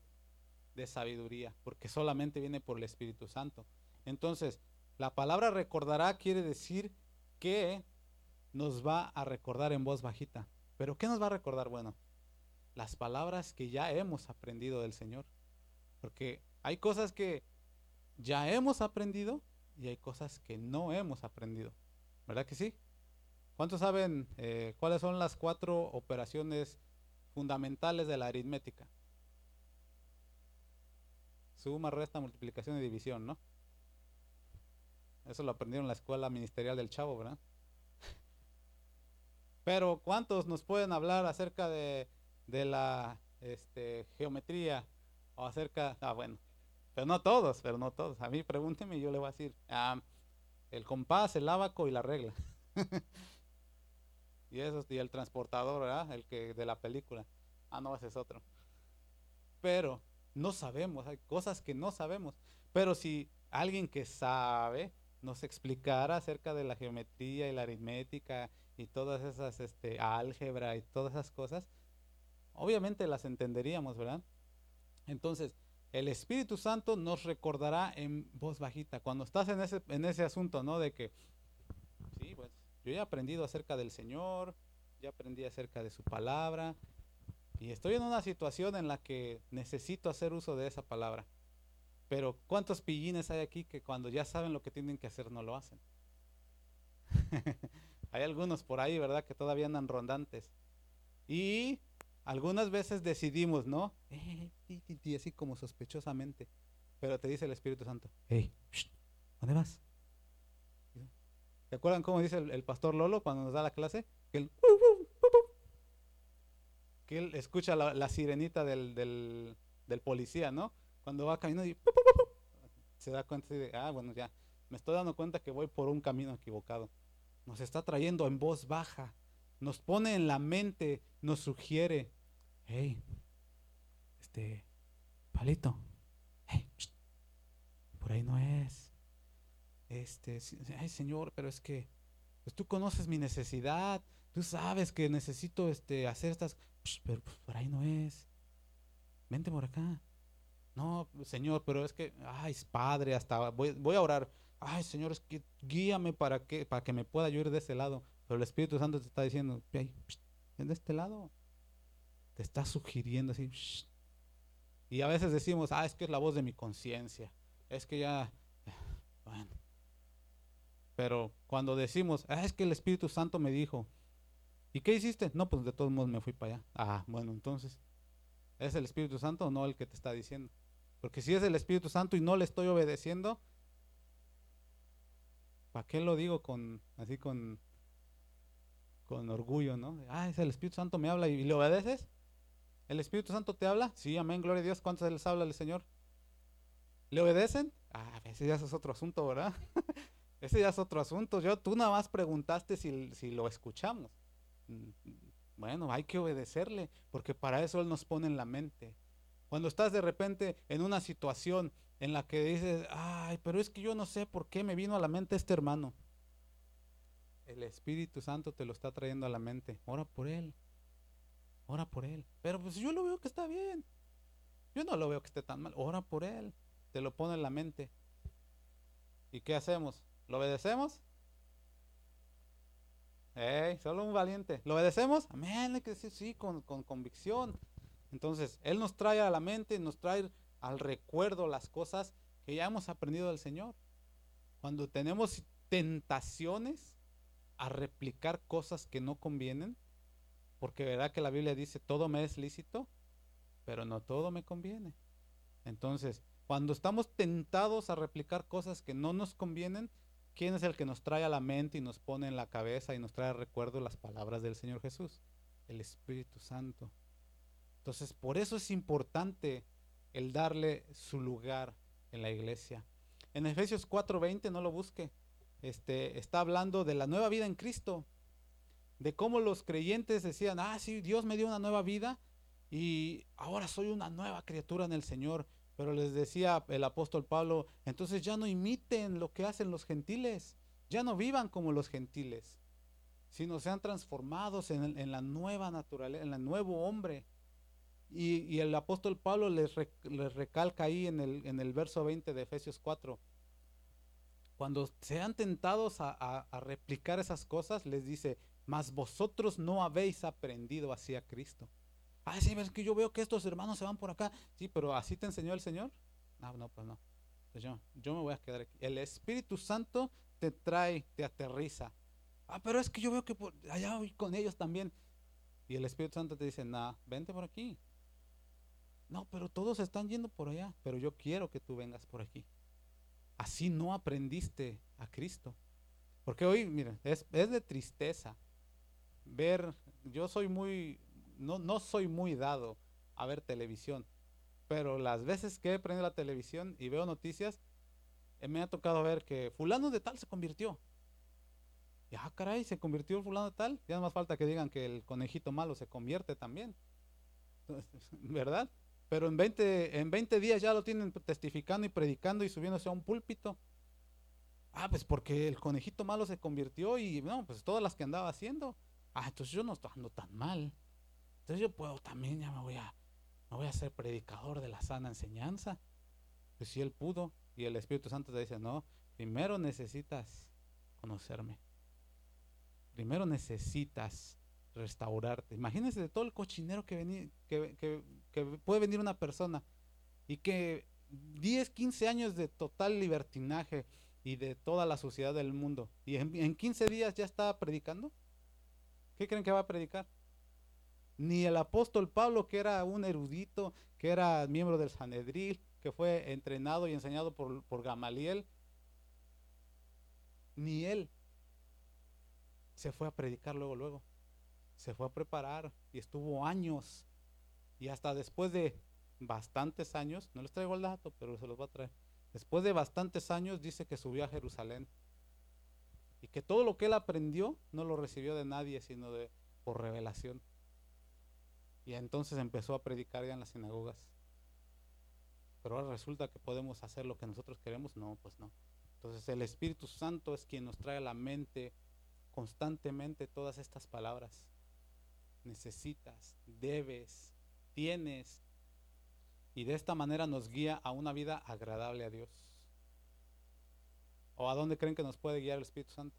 A: de sabiduría, porque solamente viene por el Espíritu Santo. Entonces, la palabra recordará quiere decir que nos va a recordar en voz bajita. ¿Pero qué nos va a recordar? Bueno, las palabras que ya hemos aprendido del Señor. Porque hay cosas que ya hemos aprendido y hay cosas que no hemos aprendido. ¿Verdad que sí? ¿Cuántos saben eh, cuáles son las cuatro operaciones fundamentales de la aritmética? Suma, resta, multiplicación y división, ¿no? Eso lo aprendieron en la escuela ministerial del Chavo, ¿verdad? Pero ¿cuántos nos pueden hablar acerca de, la este, geometría o acerca, ah, bueno, pero no todos, pero no todos. A mí pregúnteme y yo le voy a decir, ah, el compás, el abaco y la regla. y eso, el transportador, ¿verdad? El que de la película. Ah, no, ese es otro. Pero no sabemos, hay cosas que no sabemos. Pero si alguien que sabe nos explicara acerca de la geometría y la aritmética y todas esas, este, álgebra y todas esas cosas, obviamente las entenderíamos, ¿verdad? Entonces, el Espíritu Santo nos recordará en voz bajita, cuando estás en ese, en ese asunto, ¿no? De que, yo he aprendido acerca del Señor, ya aprendí acerca de su palabra, y estoy en una situación en la que necesito hacer uso de esa palabra. Pero ¿cuántos pillines hay aquí que cuando ya saben lo que tienen que hacer no lo hacen? Hay algunos por ahí, ¿verdad? Que todavía andan rondantes. Y algunas veces decidimos, ¿no? Y así como sospechosamente. Pero te dice el Espíritu Santo, hey, ¿dónde vas? ¿Se acuerdan cómo dice el, pastor Lolo cuando nos da la clase? Que él, escucha la, sirenita del, policía, ¿no? Cuando va caminando y se da cuenta de, ah, bueno, ya, me estoy dando cuenta que voy por un camino equivocado. Nos está trayendo en voz baja, nos pone en la mente, nos sugiere, hey, este, palito, por ahí no es. Este, ay Señor, pero es que pues tú conoces mi necesidad, tú sabes que necesito este, hacer estas, pero pues, por ahí no es. Vente por acá. No, Señor, pero es que, ay, Padre, hasta voy, voy a orar. Ay, Señor, es que guíame para que, para que me pueda yo ir de ese lado. Pero el Espíritu Santo te está diciendo, ven de este lado. Te está sugiriendo así. Y a veces decimos, ah, es que es la voz de mi conciencia. Es que ya, bueno. Pero cuando decimos, ah, es que el Espíritu Santo me dijo, ¿y qué hiciste? No, pues de todos modos me fui para allá. Ah, bueno, entonces, ¿es el Espíritu Santo o no el que te está diciendo? Porque si es el Espíritu Santo y no le estoy obedeciendo, ¿para qué lo digo con así con con orgullo, ¿no? Ah, es el Espíritu Santo me habla y, le obedeces. ¿El Espíritu Santo te habla? Sí, amén, gloria a Dios. ¿Cuántos les habla el Señor? ¿Le obedecen? Ah, ese ya es otro asunto, ¿verdad? ese ya es otro asunto. Yo, tú nada más preguntaste si, si lo escuchamos. Mm, bueno, hay que obedecerle, porque para eso Él nos pone en la mente. Cuando estás de repente en una situación en la que dices, ay, pero es que yo no sé por qué me vino a la mente este hermano. El Espíritu Santo te lo está trayendo a la mente. Ora por él. Ora por él. Pero pues yo lo veo que está bien. Yo no lo veo que esté tan mal. Ora por él. Te lo pone en la mente. ¿Y qué hacemos? ¿Lo obedecemos? Hey, solo un valiente. ¿Lo obedecemos? Amén. Hay que decir sí con, con convicción. Entonces, Él nos trae a la mente, nos trae al recuerdo las cosas que ya hemos aprendido del Señor. Cuando tenemos tentaciones a replicar cosas que no convienen, porque verdad que la Biblia dice, todo me es lícito, pero no todo me conviene. Entonces, cuando estamos tentados a replicar cosas que no nos convienen, ¿quién es el que nos trae a la mente y nos pone en la cabeza y nos trae a recuerdo las palabras del Señor Jesús? El Espíritu Santo. Entonces, por eso es importante el darle su lugar en la iglesia. En Efesios 4:20, no lo busque, este, está hablando de la nueva vida en Cristo, de cómo los creyentes decían, ah, sí, Dios me dio una nueva vida y ahora soy una nueva criatura en el Señor. Pero les decía el apóstol Pablo, entonces ya no imiten lo que hacen los gentiles, ya no vivan como los gentiles, sino sean transformados en, la nueva naturaleza, en el nuevo hombre. Y, el apóstol Pablo les, recalca ahí en el, en el, verso 20 de Efesios 4. Cuando sean tentados a, replicar esas cosas, les dice, mas vosotros no habéis aprendido hacia Cristo. Ah, sí, es que yo veo que estos hermanos se van por acá. Sí, pero así te enseñó el Señor. No, no, pues no. Pues yo, yo me voy a quedar aquí. El Espíritu Santo te trae, te aterriza. Ah, pero es que yo veo que por allá voy con ellos también. Y el Espíritu Santo te dice, nah, vente por aquí. No, pero todos están yendo por allá, pero yo quiero que tú vengas por aquí. Así no aprendiste a Cristo. Porque hoy, mira, es, de tristeza ver, yo soy muy, no, no soy muy dado a ver televisión, pero las veces que he prendido la televisión y veo noticias, eh, me ha tocado ver que fulano de tal se convirtió. Ya, ah, caray, se convirtió fulano de tal. Ya no más falta que digan que el conejito malo se convierte también. ¿Verdad? Pero en 20, en 20 días ya lo tienen testificando y predicando y subiéndose a un púlpito. Ah, pues porque el conejito malo se convirtió y no, pues todas las que andaba haciendo. Ah, entonces yo no estoy andando tan mal. Entonces yo puedo también, ya me voy a, me voy a ser predicador de la sana enseñanza. Pues si él pudo y el Espíritu Santo te dice, no, primero necesitas conocerme. Primero necesitas restaurarte. Imagínense de todo el cochinero que, puede venir una persona y que 10, 15 años de total libertinaje, y de toda la sociedad del mundo. Y en, en 15 días ya está predicando. ¿Qué creen que va a predicar? Ni el apóstol Pablo, que era un erudito, que era miembro del Sanedril, que fue entrenado y enseñado por, por Gamaliel, ni él se fue a predicar luego, luego. Se fue a preparar y estuvo años. Y hasta después de bastantes años, no les traigo el dato, pero se los voy a traer. Después de bastantes años dice que subió a Jerusalén. Y que todo lo que él aprendió no lo recibió de nadie, sino de por revelación. Y entonces empezó a predicar ya en las sinagogas. Pero ahora resulta que podemos hacer lo que nosotros queremos. No, pues no. Entonces el Espíritu Santo es quien nos trae a la mente constantemente todas estas palabras. Necesitas, debes, tienes. Y de esta manera nos guía a una vida agradable a Dios. ¿O a dónde creen que nos puede guiar el Espíritu Santo?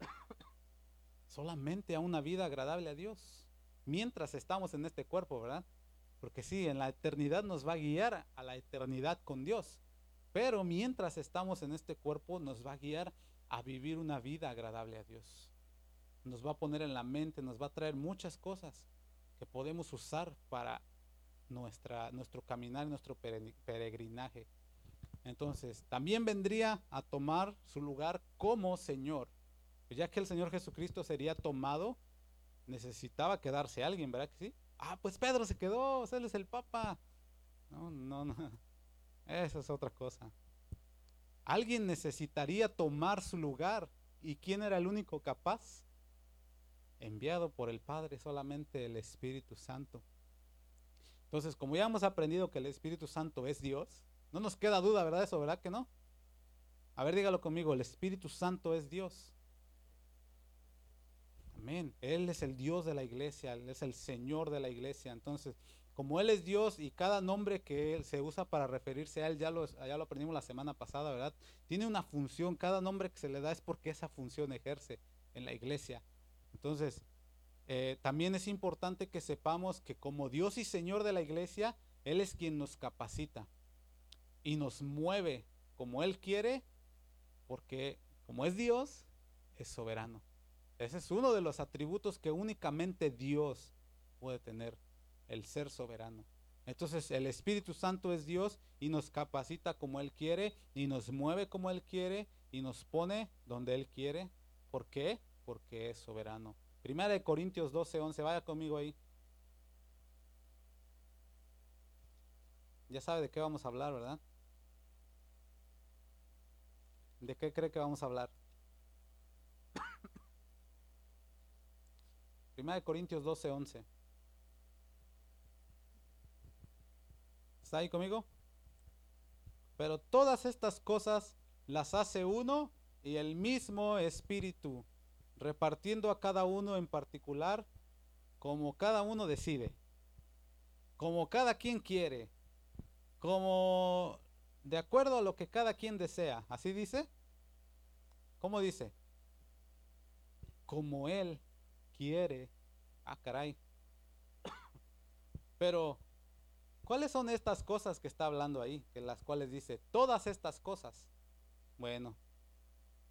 A: Solamente a una vida agradable a Dios. Mientras estamos en este cuerpo, ¿verdad? Porque sí, en la eternidad nos va a guiar a la eternidad con Dios. Pero mientras estamos en este cuerpo nos va a guiar a vivir una vida agradable a Dios. Nos va a poner en la mente, nos va a traer muchas cosas que podemos usar para nuestra, nuestro caminar, nuestro peregrinaje. Entonces, también vendría a tomar su lugar como Señor. Ya que el Señor Jesucristo sería tomado, necesitaba quedarse alguien, ¿verdad que sí? Ah, pues Pedro se quedó, él es el Papa. No, no, no. Esa es otra cosa. Alguien necesitaría tomar su lugar. ¿Y quién era el único capaz? Enviado por el Padre, solamente el Espíritu Santo. Entonces, como ya hemos aprendido que el Espíritu Santo es Dios, no nos queda duda, ¿verdad? Eso, ¿verdad que no? A ver, dígalo conmigo, el Espíritu Santo es Dios. Amén. Él es el Dios de la iglesia, Él es el Señor de la iglesia. Entonces, como Él es Dios y cada nombre que Él se usa para referirse a Él, ya lo, aprendimos la semana pasada, ¿verdad? Tiene una función, cada nombre que se le da es porque esa función ejerce en la iglesia. Entonces, eh, también es importante que sepamos que como Dios y Señor de la iglesia, Él es quien nos capacita y nos mueve como Él quiere, porque como es Dios, es soberano. Ese es uno de los atributos que únicamente Dios puede tener el ser soberano. Entonces el Espíritu Santo es Dios y nos capacita como Él quiere y nos mueve como Él quiere y nos pone donde Él quiere. ¿Por qué? Porque es soberano. Primera de Corintios 12, 11, vaya conmigo ahí. Ya sabe de qué vamos a hablar, ¿verdad? ¿De qué cree que vamos a hablar? Primera de Corintios 12, 11. ¿Está ahí conmigo? Pero todas estas cosas las hace uno y el mismo espíritu, repartiendo a cada uno en particular como cada uno decide, como cada quien quiere, como de acuerdo a lo que cada quien desea. ¿Así dice? ¿Cómo dice? Como él quiere. Ah, caray. Pero ¿Cuáles son estas cosas que está hablando ahí? Que las cuales dice, todas estas cosas. Bueno,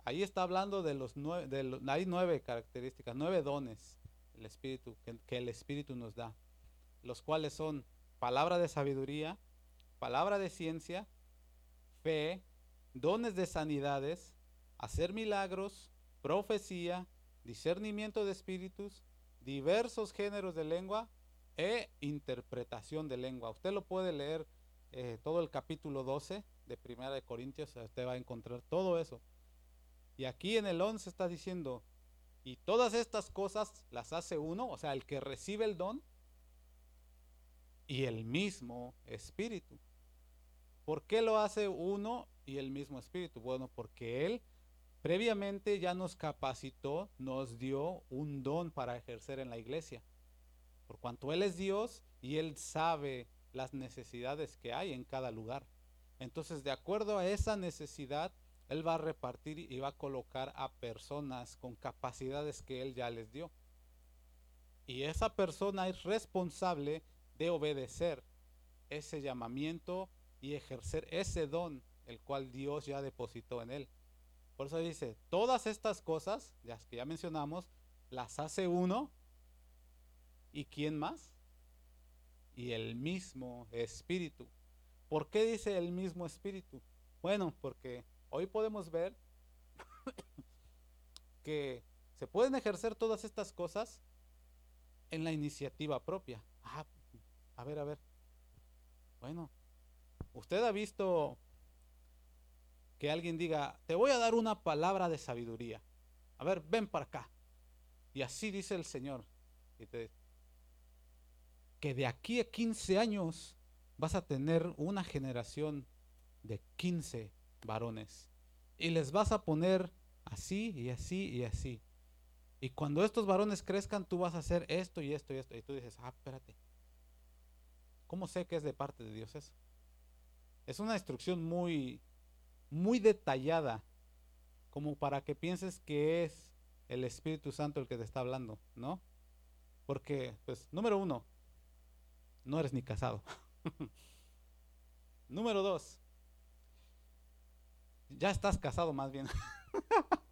A: ahí está hablando de los nueve, hay nueve características, nueve dones el Espíritu, que, el Espíritu nos da, los cuales son palabra de sabiduría, palabra de ciencia, fe, dones de sanidades, hacer milagros, profecía, discernimiento de espíritus, diversos géneros de lengua, e interpretación de lengua. Usted lo puede leer eh, todo el capítulo 12 de Primera de Corintios, usted va a encontrar todo eso. Y aquí en el 11 está diciendo, y todas estas cosas las hace uno, o sea, el que recibe el don, y el mismo espíritu. ¿Por qué lo hace uno y el mismo espíritu? Bueno, porque Él previamente ya nos capacitó, nos dio un don para ejercer en la iglesia por cuanto Él es Dios y Él sabe las necesidades que hay en cada lugar. Entonces, de acuerdo a esa necesidad, Él va a repartir y va a colocar a personas con capacidades que Él ya les dio. Y esa persona es responsable de obedecer ese llamamiento y ejercer ese don, el cual Dios ya depositó en él. Por eso dice, todas estas cosas, las que ya mencionamos, las hace uno. ¿Y quién más? Y el mismo espíritu. ¿Por qué dice el mismo espíritu? Bueno, porque hoy podemos ver que se pueden ejercer todas estas cosas en la iniciativa propia. Ah, a ver, a ver. Bueno, usted ha visto que alguien diga, te voy a dar una palabra de sabiduría. A ver, ven para acá. Y así dice el Señor. que de aquí a 15 años vas a tener una generación de 15 varones. Y les vas a poner así y así y así. Y cuando estos varones crezcan, tú vas a hacer esto y esto y esto. Y tú dices, ah, espérate. ¿Cómo sé que es de parte de Dios eso? Es una instrucción muy, muy detallada, como para que pienses que es el Espíritu Santo el que te está hablando, ¿no? Porque, pues, número uno, no eres ni casado. número dos, ya estás casado más bien.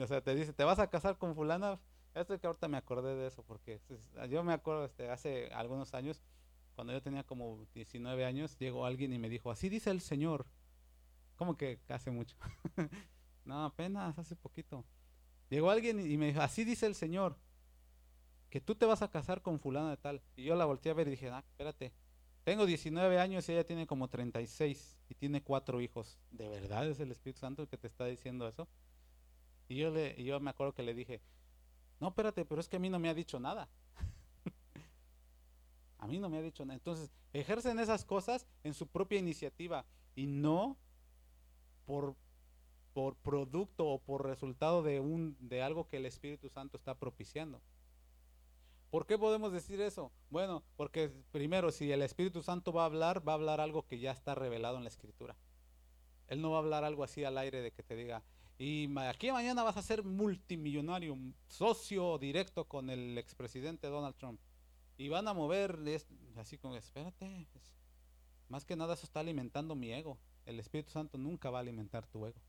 A: o sea, te dice, ¿te vas a casar con fulana? Esto que ahorita me acordé de eso, porque yo me acuerdo este, hace algunos años, cuando yo tenía como 19 años, llegó alguien y me dijo, así dice el Señor. ¿Cómo que hace mucho? no, apenas hace poquito. Llegó alguien y me dijo, así dice el Señor, que tú te vas a casar con fulana de tal. Y yo la volteé a ver y dije, ah, espérate, tengo 19 años y ella tiene como 36 y tiene cuatro hijos. ¿De verdad es el Espíritu Santo el que te está diciendo eso? Y yo, le, yo me acuerdo que le dije, no, espérate, pero es que a mí no me ha dicho nada. A mí no me ha dicho nada. Entonces, ejercen esas cosas en su propia iniciativa y no por, por producto o por resultado de, un, de algo que el Espíritu Santo está propiciando. ¿Por qué podemos decir eso? Bueno, porque primero, si el Espíritu Santo va a hablar, va a hablar algo que ya está revelado en la Escritura. Él no va a hablar algo así al aire de que te diga, y aquí mañana vas a ser multimillonario, socio directo con el expresidente Donald Trump. Y van a mover así como, espérate, más que nada eso está alimentando mi ego. El Espíritu Santo nunca va a alimentar tu ego.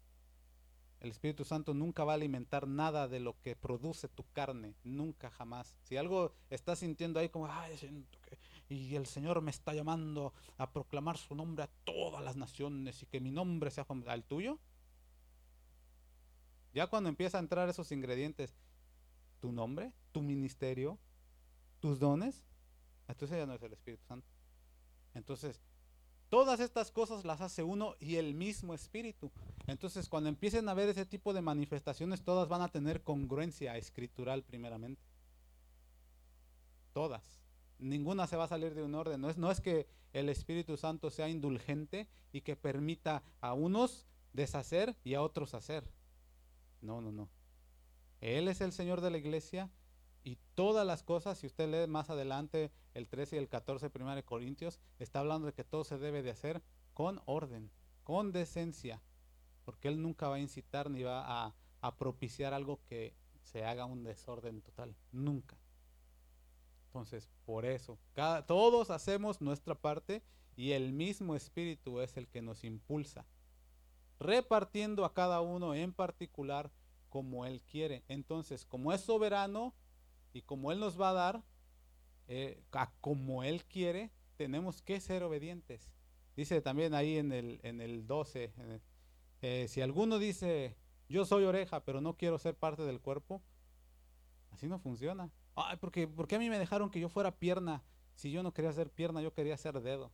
A: El Espíritu Santo nunca va a alimentar nada de lo que produce tu carne, nunca jamás. Si algo estás sintiendo ahí como, ay, siento que, y el Señor me está llamando a proclamar su nombre a todas las naciones y que mi nombre sea al tuyo, ya cuando empieza a entrar esos ingredientes, tu nombre, tu ministerio, tus dones, entonces ya no es el Espíritu Santo. Entonces, todas estas cosas las hace uno y el mismo Espíritu. Entonces, cuando empiecen a ver ese tipo de manifestaciones, todas van a tener congruencia escritural primeramente. Todas. Ninguna se va a salir de un orden. No es, no es que el Espíritu Santo sea indulgente y que permita a unos deshacer y a otros hacer. No, no, no. Él es el Señor de la iglesia y todas las cosas, si usted lee más adelante el 13 y el 14 1 de Corintios, está hablando de que todo se debe de hacer con orden, con decencia, porque Él nunca va a incitar ni va a, propiciar algo que se haga un desorden total, nunca. Entonces, por eso, todos hacemos nuestra parte y el mismo Espíritu es el que nos impulsa repartiendo a cada uno en particular como Él quiere. Entonces, como es soberano y como Él nos va a dar, eh, a como Él quiere, tenemos que ser obedientes. Dice también ahí en el, en el 12, eh, si alguno dice, yo soy oreja, pero no quiero ser parte del cuerpo, así no funciona. Ay, porque, porque a mí me dejaron que yo fuera pierna. Si yo no quería ser pierna, yo quería ser dedo.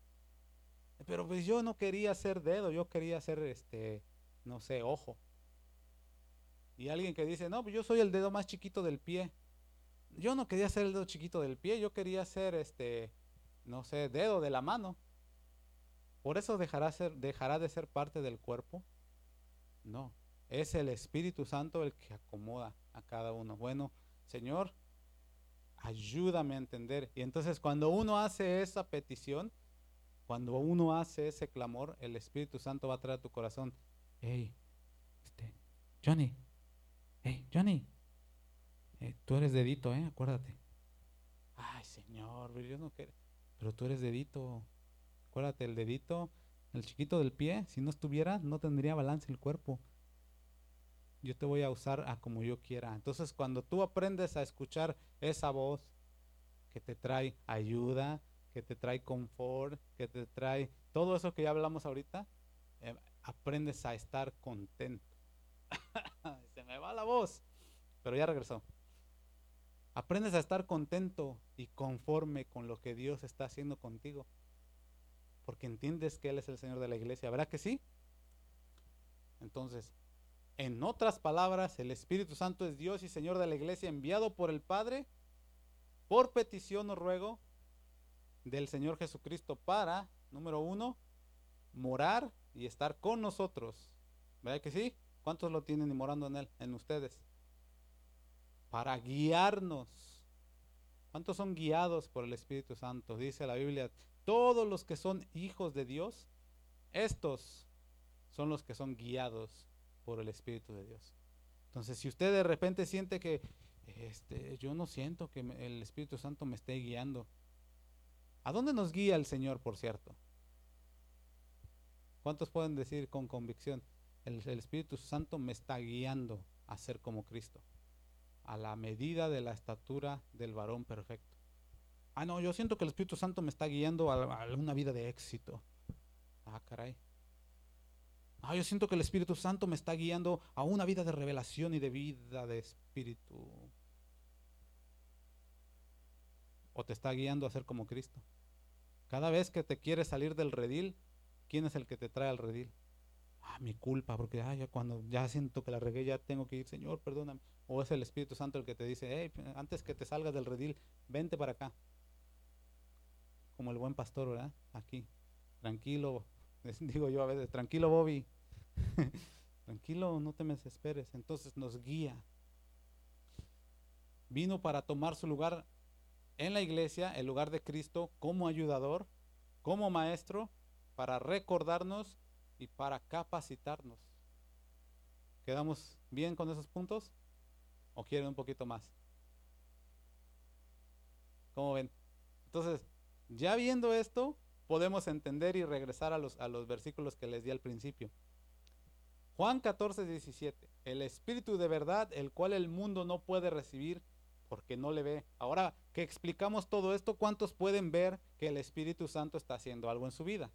A: Pero pues yo no quería ser dedo, yo quería ser, este, no sé, ojo. Y alguien que dice, no, pues yo soy el dedo más chiquito del pie. Yo no quería ser el dedo chiquito del pie, yo quería ser, este, no sé, dedo de la mano. ¿Por eso dejará, ser, dejará de ser parte del cuerpo? No, es el Espíritu Santo el que acomoda a cada uno. Bueno, Señor, ayúdame a entender. Y entonces cuando uno hace esa petición, cuando uno hace ese clamor, el Espíritu Santo va a traer a tu corazón, hey, este, Johnny, hey, Johnny, eh, tú eres dedito, ¿eh? Acuérdate. Ay, Señor, no pero tú eres dedito. Acuérdate, el dedito el chiquito del pie, si no estuviera, no tendría balance el cuerpo. Yo te voy a usar a como yo quiera. Entonces, cuando tú aprendes a escuchar esa voz que te trae ayuda, que te trae confort, que te trae todo eso que ya hablamos ahorita, eh, aprendes a estar contento. Se me va la voz, pero ya regresó. Aprendes a estar contento y conforme con lo que Dios está haciendo contigo. Porque entiendes que Él es el Señor de la iglesia. ¿Verdad que sí? Entonces, en otras palabras, el Espíritu Santo es Dios y Señor de la iglesia enviado por el Padre por petición o ruego del Señor Jesucristo para, número uno, morar y estar con nosotros. ¿Verdad que sí? ¿Cuántos lo tienen morando en Él? En ustedes. Para guiarnos. ¿Cuántos son guiados por el Espíritu Santo? Dice la Biblia, todos los que son hijos de Dios, estos son los que son guiados por el Espíritu de Dios. Entonces, si usted de repente siente que este, yo no siento que el Espíritu Santo me esté guiando, ¿a dónde nos guía el Señor, por cierto? ¿Cuántos pueden decir con convicción? El, Espíritu Santo me está guiando a ser como Cristo, a la medida de la estatura del varón perfecto. Ah, no, yo siento que el Espíritu Santo me está guiando a, una vida de éxito. Ah, caray. Ah, yo siento que el Espíritu Santo me está guiando a una vida de revelación y de vida de espíritu. O te está guiando a ser como Cristo. Cada vez que te quieres salir del redil, ¿quién es el que te trae al redil? Ah, mi culpa, porque ah, ya cuando ya siento que la regué, ya tengo que ir, Señor, perdóname. O es el Espíritu Santo el que te dice, antes que te salgas del redil, vente para acá. Como el buen pastor, ¿verdad? Aquí. Tranquilo, digo yo a veces, tranquilo Bobby. tranquilo, no te me desesperes. Entonces nos guía. Vino para tomar su lugar en la iglesia, el lugar de Cristo, como ayudador, como maestro, para recordarnos y para capacitarnos. ¿Quedamos bien con esos puntos? ¿O quieren un poquito más? ¿Cómo ven? Entonces, ya viendo esto, podemos entender y regresar a los, a los versículos que les di al principio. Juan 14, 17. El Espíritu de verdad, el cual el mundo no puede recibir porque no le ve. Ahora que explicamos todo esto, ¿cuántos pueden ver que el Espíritu Santo está haciendo algo en su vida?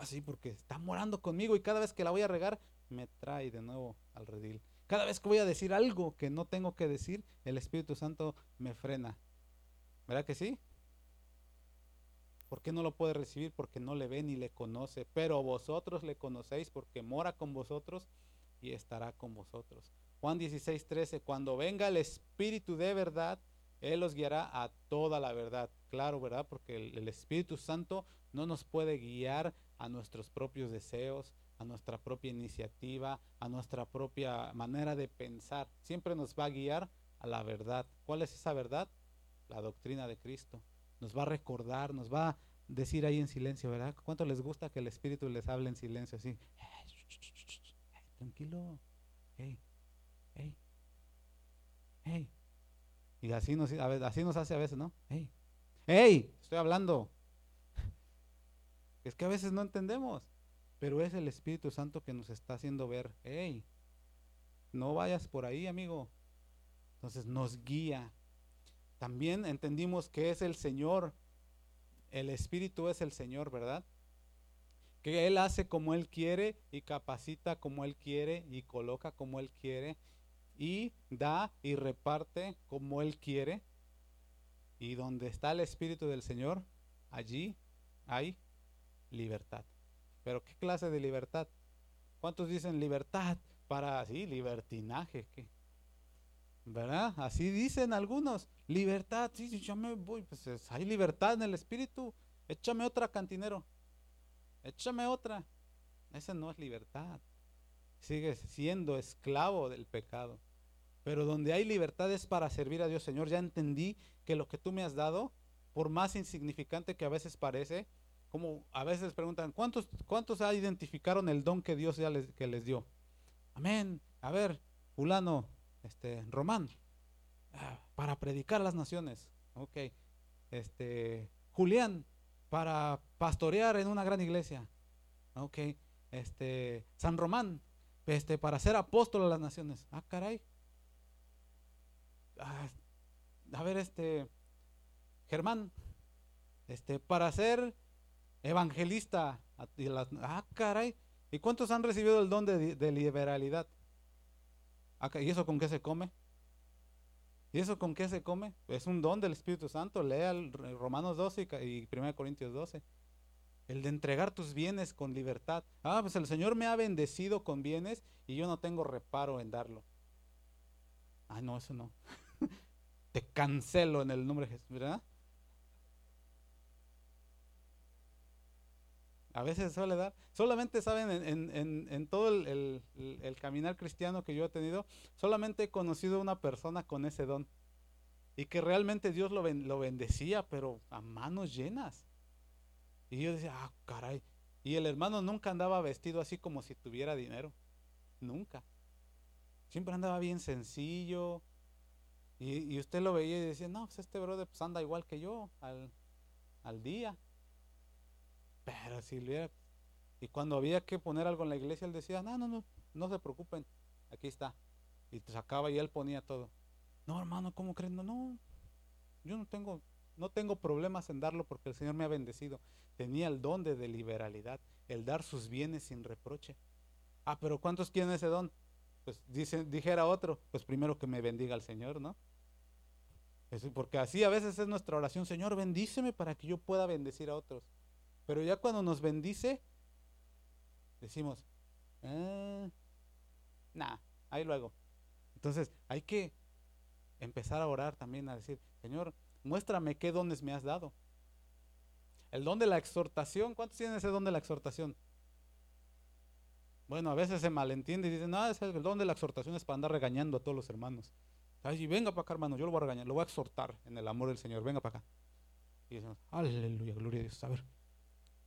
A: Ah, sí, porque está morando conmigo y cada vez que la voy a regar, me trae de nuevo al redil. Cada vez que voy a decir algo que no tengo que decir, el Espíritu Santo me frena. ¿Verdad que sí? ¿Por qué no lo puede recibir? Porque no le ve ni le conoce. Pero vosotros le conocéis porque mora con vosotros y estará con vosotros. Juan 16, 13, cuando venga el Espíritu de verdad, Él os guiará a toda la verdad. Claro, ¿verdad? Porque el, Espíritu Santo no nos puede guiar a nuestros propios deseos, a nuestra propia iniciativa, a nuestra propia manera de pensar. Siempre nos va a guiar a la verdad. ¿Cuál es esa verdad? La doctrina de Cristo. Nos va a recordar, nos va a decir ahí en silencio, ¿verdad? ¿Cuánto les gusta que el Espíritu les hable en silencio así? tranquilo. Hey, hey, hey. Y así nos, así nos hace a veces, ¿no? Hey, hey, estoy hablando. Es que a veces no entendemos, pero es el Espíritu Santo que nos está haciendo ver, hey, no vayas por ahí, amigo. Entonces nos guía. También entendimos que es el Señor, el Espíritu es el Señor, ¿verdad? que Él hace como Él quiere y capacita como Él quiere y coloca como Él quiere y da y reparte como Él quiere. Y donde está el Espíritu del Señor, allí hay libertad. Pero ¿qué clase de libertad? ¿Cuántos dicen libertad para así, libertinaje? ¿qué? ¿Verdad? Así dicen algunos. Libertad, sí, sí, yo me voy, pues hay libertad en el Espíritu. Échame otra cantinero échame otra. Esa no es libertad. Sigues siendo esclavo del pecado. Pero donde hay libertad es para servir a Dios. Señor, ya entendí que lo que tú me has dado, por más insignificante que a veces parece, como a veces preguntan, ¿cuántos, cuántos identificaron el don que Dios ya les, que les dio? Amén. A ver, fulano, este, Román, ah, para predicar a las naciones. Ok. Este, Julián, para pastorear en una gran iglesia. Ok, este, San Román, este, para ser apóstol a las naciones. Ah, caray. Ah, a ver, este, Germán, este, para ser evangelista. Ah, caray. ¿Y cuántos han recibido el don de, liberalidad? Ah, ¿Y eso con qué se come? ¿Y eso con qué se come? Es un don del Espíritu Santo. Lea Romanos 12 y 1 Corintios 12. El de entregar tus bienes con libertad. Ah, pues el Señor me ha bendecido con bienes y yo no tengo reparo en darlo. Ah, no, eso no. Te cancelo en el nombre de Jesús, ¿verdad? A veces suele dar. Solamente saben, en, todo el, caminar cristiano que yo he tenido, solamente he conocido una persona con ese don. Y que realmente Dios lo, bendecía, pero a manos llenas. Y yo decía, ah, caray. Y el hermano nunca andaba vestido así como si tuviera dinero. Nunca. Siempre andaba bien sencillo. Y, usted lo veía y decía, no, pues este brother pues anda igual que yo al día. Pero si le Y cuando había que poner algo en la iglesia, él decía, no, no, no, no se preocupen, aquí está. Y sacaba y él ponía todo. No, hermano, ¿cómo creen? No, no, yo no tengo, no tengo problemas en darlo porque el Señor me ha bendecido. Tenía el don de, liberalidad, el dar sus bienes sin reproche. Ah, pero ¿cuántos quieren ese don? Pues dijera otro, pues primero que me bendiga el Señor, ¿no? porque así a veces es nuestra oración, Señor, bendíceme para que yo pueda bendecir a otros. Pero ya cuando nos bendice, decimos, eh, nah, ahí luego. Entonces hay que empezar a orar también, a decir, Señor, muéstrame qué dones me has dado. El don de la exhortación, ¿cuántos tienen ese don de la exhortación? Bueno, a veces se malentiende y dicen, no, ese el don de la exhortación es para andar regañando a todos los hermanos. Ay, venga para acá, hermano, yo lo voy a regañar, lo voy a exhortar en el amor del Señor, venga para acá. Y decimos, aleluya, gloria a Dios. A ver,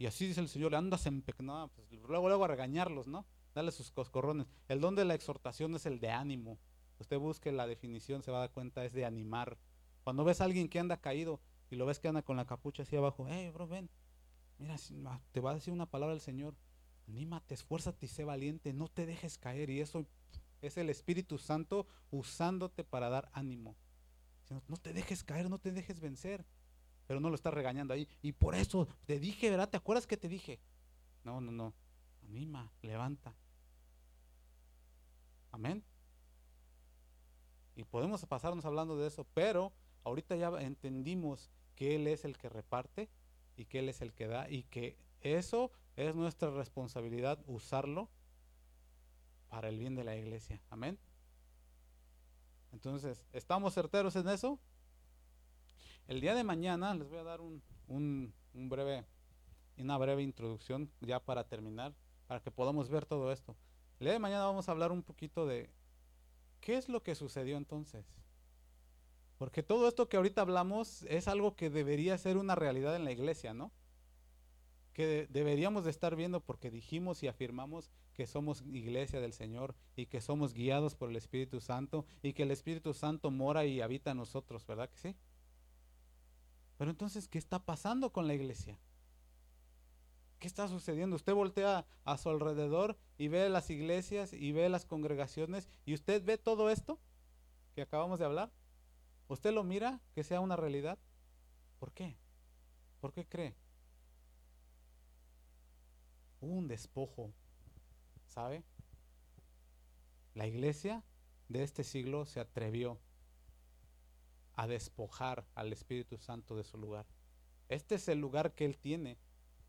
A: y así dice el Señor, andas no, pues luego, luego a regañarlos, ¿no? Dale sus coscorrones. El don de la exhortación es el de ánimo. Usted busque la definición, se va a dar cuenta, es de animar. Cuando ves a alguien que anda caído y lo ves que anda con la capucha así abajo, hey, bro, ven, mira, te va a decir una palabra el Señor. Anímate, esfuérzate y sé valiente, no te dejes caer. Y eso es el Espíritu Santo usándote para dar ánimo. No te dejes caer, no te dejes vencer pero no lo está regañando ahí. Y por eso te dije, ¿verdad? ¿Te acuerdas que te dije? No, no, no. Anima, levanta. Amén. Y podemos pasarnos hablando de eso, pero ahorita ya entendimos que Él es el que reparte y que Él es el que da y que eso es nuestra responsabilidad usarlo para el bien de la iglesia. Amén. Entonces, ¿estamos certeros en eso? El día de mañana les voy a dar un, breve, una breve introducción ya para terminar, para que podamos ver todo esto. El día de mañana vamos a hablar un poquito de qué es lo que sucedió entonces. Porque todo esto que ahorita hablamos es algo que debería ser una realidad en la iglesia, ¿no? Que deberíamos de estar viendo porque dijimos y afirmamos que somos iglesia del Señor y que somos guiados por el Espíritu Santo y que el Espíritu Santo mora y habita en nosotros, ¿verdad que sí? Pero entonces, ¿qué está pasando con la iglesia? ¿Qué está sucediendo? Usted voltea a su alrededor y ve las iglesias y ve las congregaciones y usted ve todo esto que acabamos de hablar. ¿Usted lo mira que sea una realidad? ¿Por qué? ¿Por qué cree? Un despojo, ¿sabe? La iglesia de este siglo se atrevió a despojar al Espíritu Santo de su lugar. Este es el lugar que Él tiene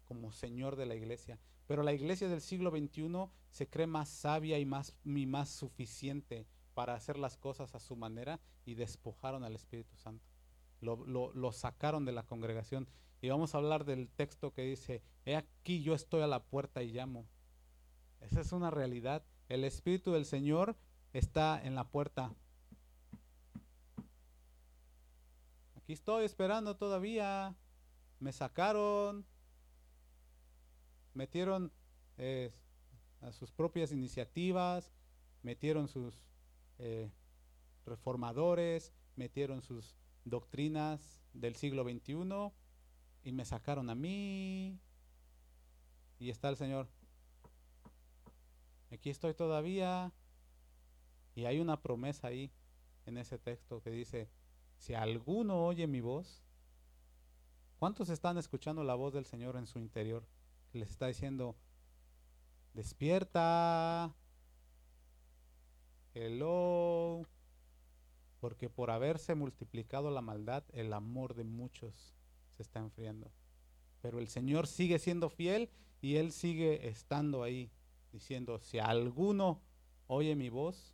A: como Señor de la iglesia. Pero la iglesia del siglo XXI se cree más sabia y más, más suficiente para hacer las cosas a su manera y despojaron al Espíritu Santo. Lo, lo, sacaron de la congregación. Y vamos a hablar del texto que dice, he aquí yo estoy a la puerta y llamo. Esa es una realidad. El Espíritu del Señor está en la puerta. Aquí estoy esperando todavía. Me sacaron, metieron eh, a sus propias iniciativas, metieron sus eh, reformadores, metieron sus doctrinas del siglo XXI y me sacaron a mí. Y está el Señor. Aquí estoy todavía. Y hay una promesa ahí en ese texto que dice, si alguno oye mi voz, ¿cuántos están escuchando la voz del Señor en su interior? Que les está diciendo, despierta, hello, porque por haberse multiplicado la maldad, el amor de muchos se está enfriando. Pero el Señor sigue siendo fiel y Él sigue estando ahí, diciendo, si alguno oye mi voz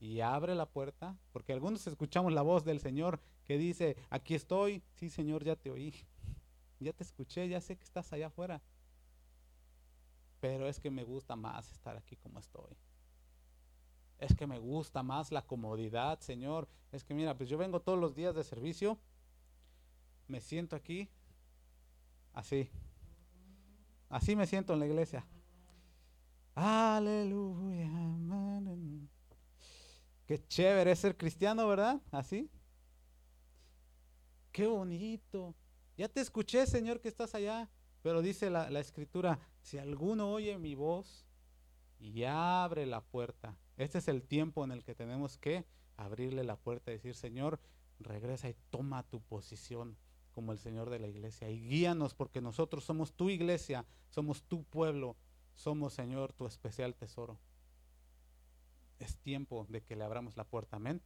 A: y abre la puerta, porque algunos escuchamos la voz del Señor que dice, aquí estoy, sí Señor, ya te oí, ya te escuché, ya sé que estás allá afuera, pero es que me gusta más estar aquí como estoy. Es que me gusta más la comodidad, Señor. Es que mira, pues yo vengo todos los días de servicio me siento aquí así. Así me siento en la iglesia. Aleluya. Qué chévere es ser cristiano, ¿verdad? Así. Qué bonito. Ya te escuché, Señor, que estás allá. Pero dice la, la escritura, si alguno oye mi voz y abre la puerta, este es el tiempo en el que tenemos que abrirle la puerta y decir, Señor, regresa y toma tu posición como el Señor de la iglesia. Y guíanos porque nosotros somos tu iglesia, somos tu pueblo, somos, Señor, tu especial tesoro. Es tiempo de que le abramos la puerta. Amén.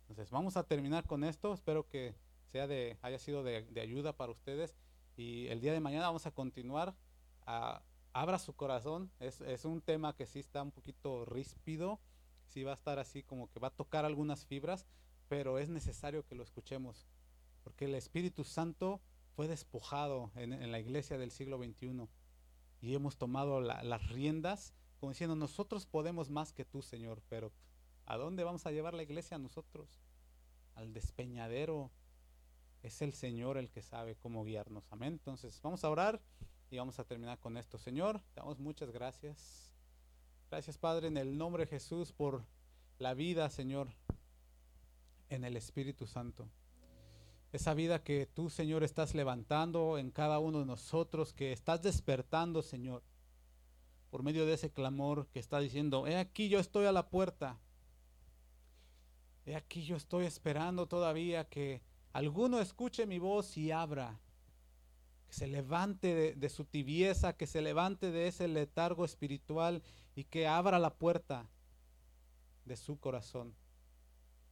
A: Entonces, vamos a terminar con esto. Espero que sea de, haya sido de, ayuda para ustedes. Y el día de mañana vamos a continuar. Abra su corazón. Es, es un tema que sí está un poquito ríspido. Sí va a estar así como que va a tocar algunas fibras, pero es necesario que lo escuchemos porque el Espíritu Santo fue despojado en, la iglesia del siglo XXI y hemos tomado las riendas como diciendo, nosotros podemos más que tú, Señor, pero ¿a dónde vamos a llevar la iglesia nosotros? Al despeñadero. Es el Señor el que sabe cómo guiarnos. Amén. Entonces vamos a orar y vamos a terminar con esto. Señor, te damos muchas gracias. Gracias, Padre, en el nombre de Jesús por la vida, Señor, en el Espíritu Santo esa vida que tú, Señor, estás levantando en cada uno de nosotros, que estás despertando, Señor, por medio de ese clamor que está diciendo, he aquí yo estoy a la puerta, he aquí yo estoy esperando todavía que alguno escuche mi voz y abra, que se levante de, de su tibieza, que se levante de ese letargo espiritual y que abra la puerta de su corazón.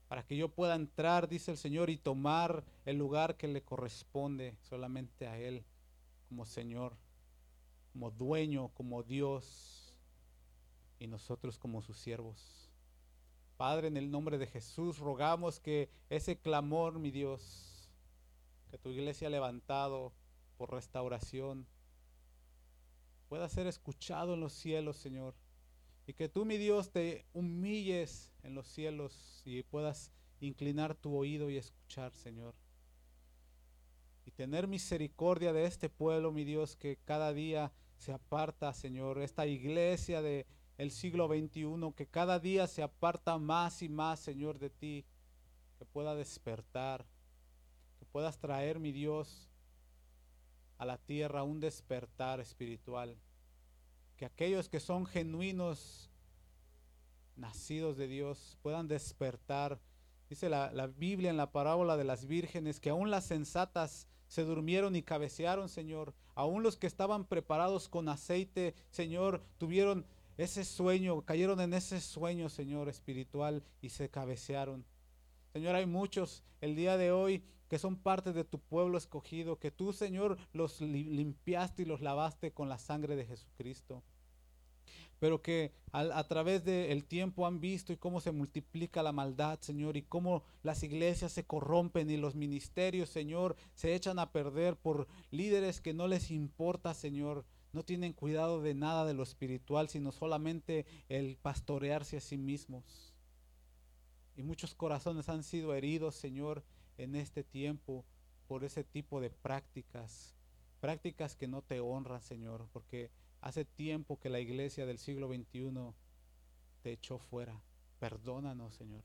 A: Para que yo pueda entrar, dice el Señor, y tomar el lugar que le corresponde solamente a Él como Señor, como dueño, como Dios, y nosotros como sus siervos. Padre, en el nombre de Jesús, rogamos que ese clamor, mi Dios, que tu iglesia ha levantado por restauración, pueda ser escuchado en los cielos, Señor. Y que tú, mi Dios, te humilles en los cielos y puedas inclinar tu oído y escuchar, Señor. Y tener misericordia de este pueblo, mi Dios, que cada día se aparta, Señor. Esta iglesia del el siglo XXI, que cada día se aparta más y más, Señor, de ti. Que pueda despertar. Que puedas traer, mi Dios, a la tierra un despertar espiritual que aquellos que son genuinos, nacidos de Dios, puedan despertar. Dice la, Biblia en la parábola de las vírgenes que aún las sensatas se durmieron y cabecearon, Señor. Aún los que estaban preparados con aceite, Señor, tuvieron ese sueño, cayeron en ese sueño, Señor, espiritual y se cabecearon. Señor, hay muchos el día de hoy que son parte de tu pueblo escogido, que tú, Señor, los limpiaste y los lavaste con la sangre de Jesucristo. Pero que a, través del tiempo han visto y cómo se multiplica la maldad, Señor, y cómo las iglesias se corrompen y los ministerios, Señor, se echan a perder por líderes que no les importa, Señor, no tienen cuidado de nada de lo espiritual, sino solamente el pastorearse a sí mismos. Y muchos corazones han sido heridos, Señor, en este tiempo por ese tipo de prácticas, prácticas que no te honran, Señor, porque hace tiempo que la iglesia del siglo XXI te echó fuera. Perdónanos, Señor.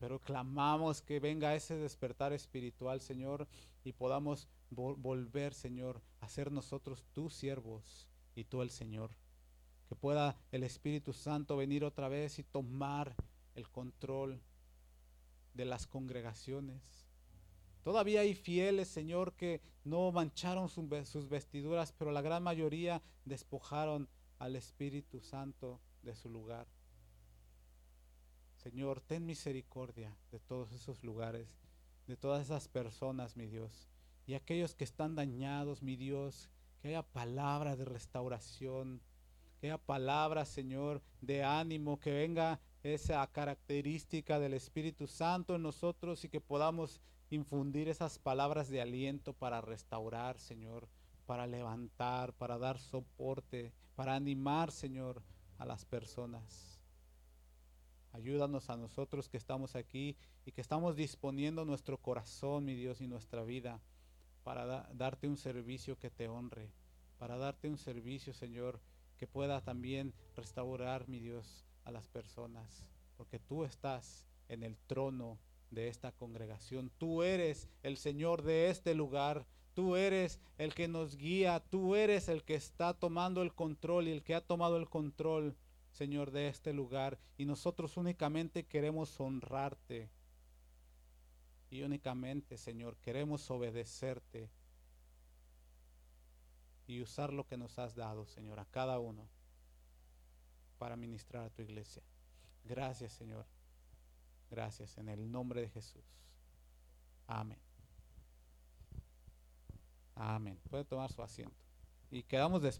A: Pero clamamos que venga ese despertar espiritual, Señor, y podamos volver, Señor, a ser nosotros tus siervos y tú el Señor. Que pueda el Espíritu Santo venir otra vez y tomar el control de las congregaciones. Todavía hay fieles, Señor, que no mancharon sus vestiduras, pero la gran mayoría despojaron al Espíritu Santo de su lugar. Señor, ten misericordia de todos esos lugares, de todas esas personas, mi Dios. Y aquellos que están dañados, mi Dios, que haya palabra de restauración, que haya palabra, Señor, de ánimo, que venga esa característica del Espíritu Santo en nosotros y que podamos infundir esas palabras de aliento para restaurar, Señor, para levantar, para dar soporte, para animar, Señor, a las personas. Ayúdanos a nosotros que estamos aquí y que estamos disponiendo nuestro corazón, mi Dios, y nuestra vida para darte un servicio que te honre, para darte un servicio, Señor, que pueda también restaurar, mi Dios, a las personas, porque tú estás en el trono de esta congregación. Tú eres el Señor de este lugar. Tú eres el que nos guía. Tú eres el que está tomando el control y el que ha tomado el control, Señor, de este lugar. Y nosotros únicamente queremos honrarte. Y únicamente, Señor, queremos obedecerte y usar lo que nos has dado, Señor, a cada uno para ministrar a tu iglesia. Gracias, Señor. Gracias en el nombre de Jesús. Amén. Amén. Puede tomar su asiento. Y quedamos después.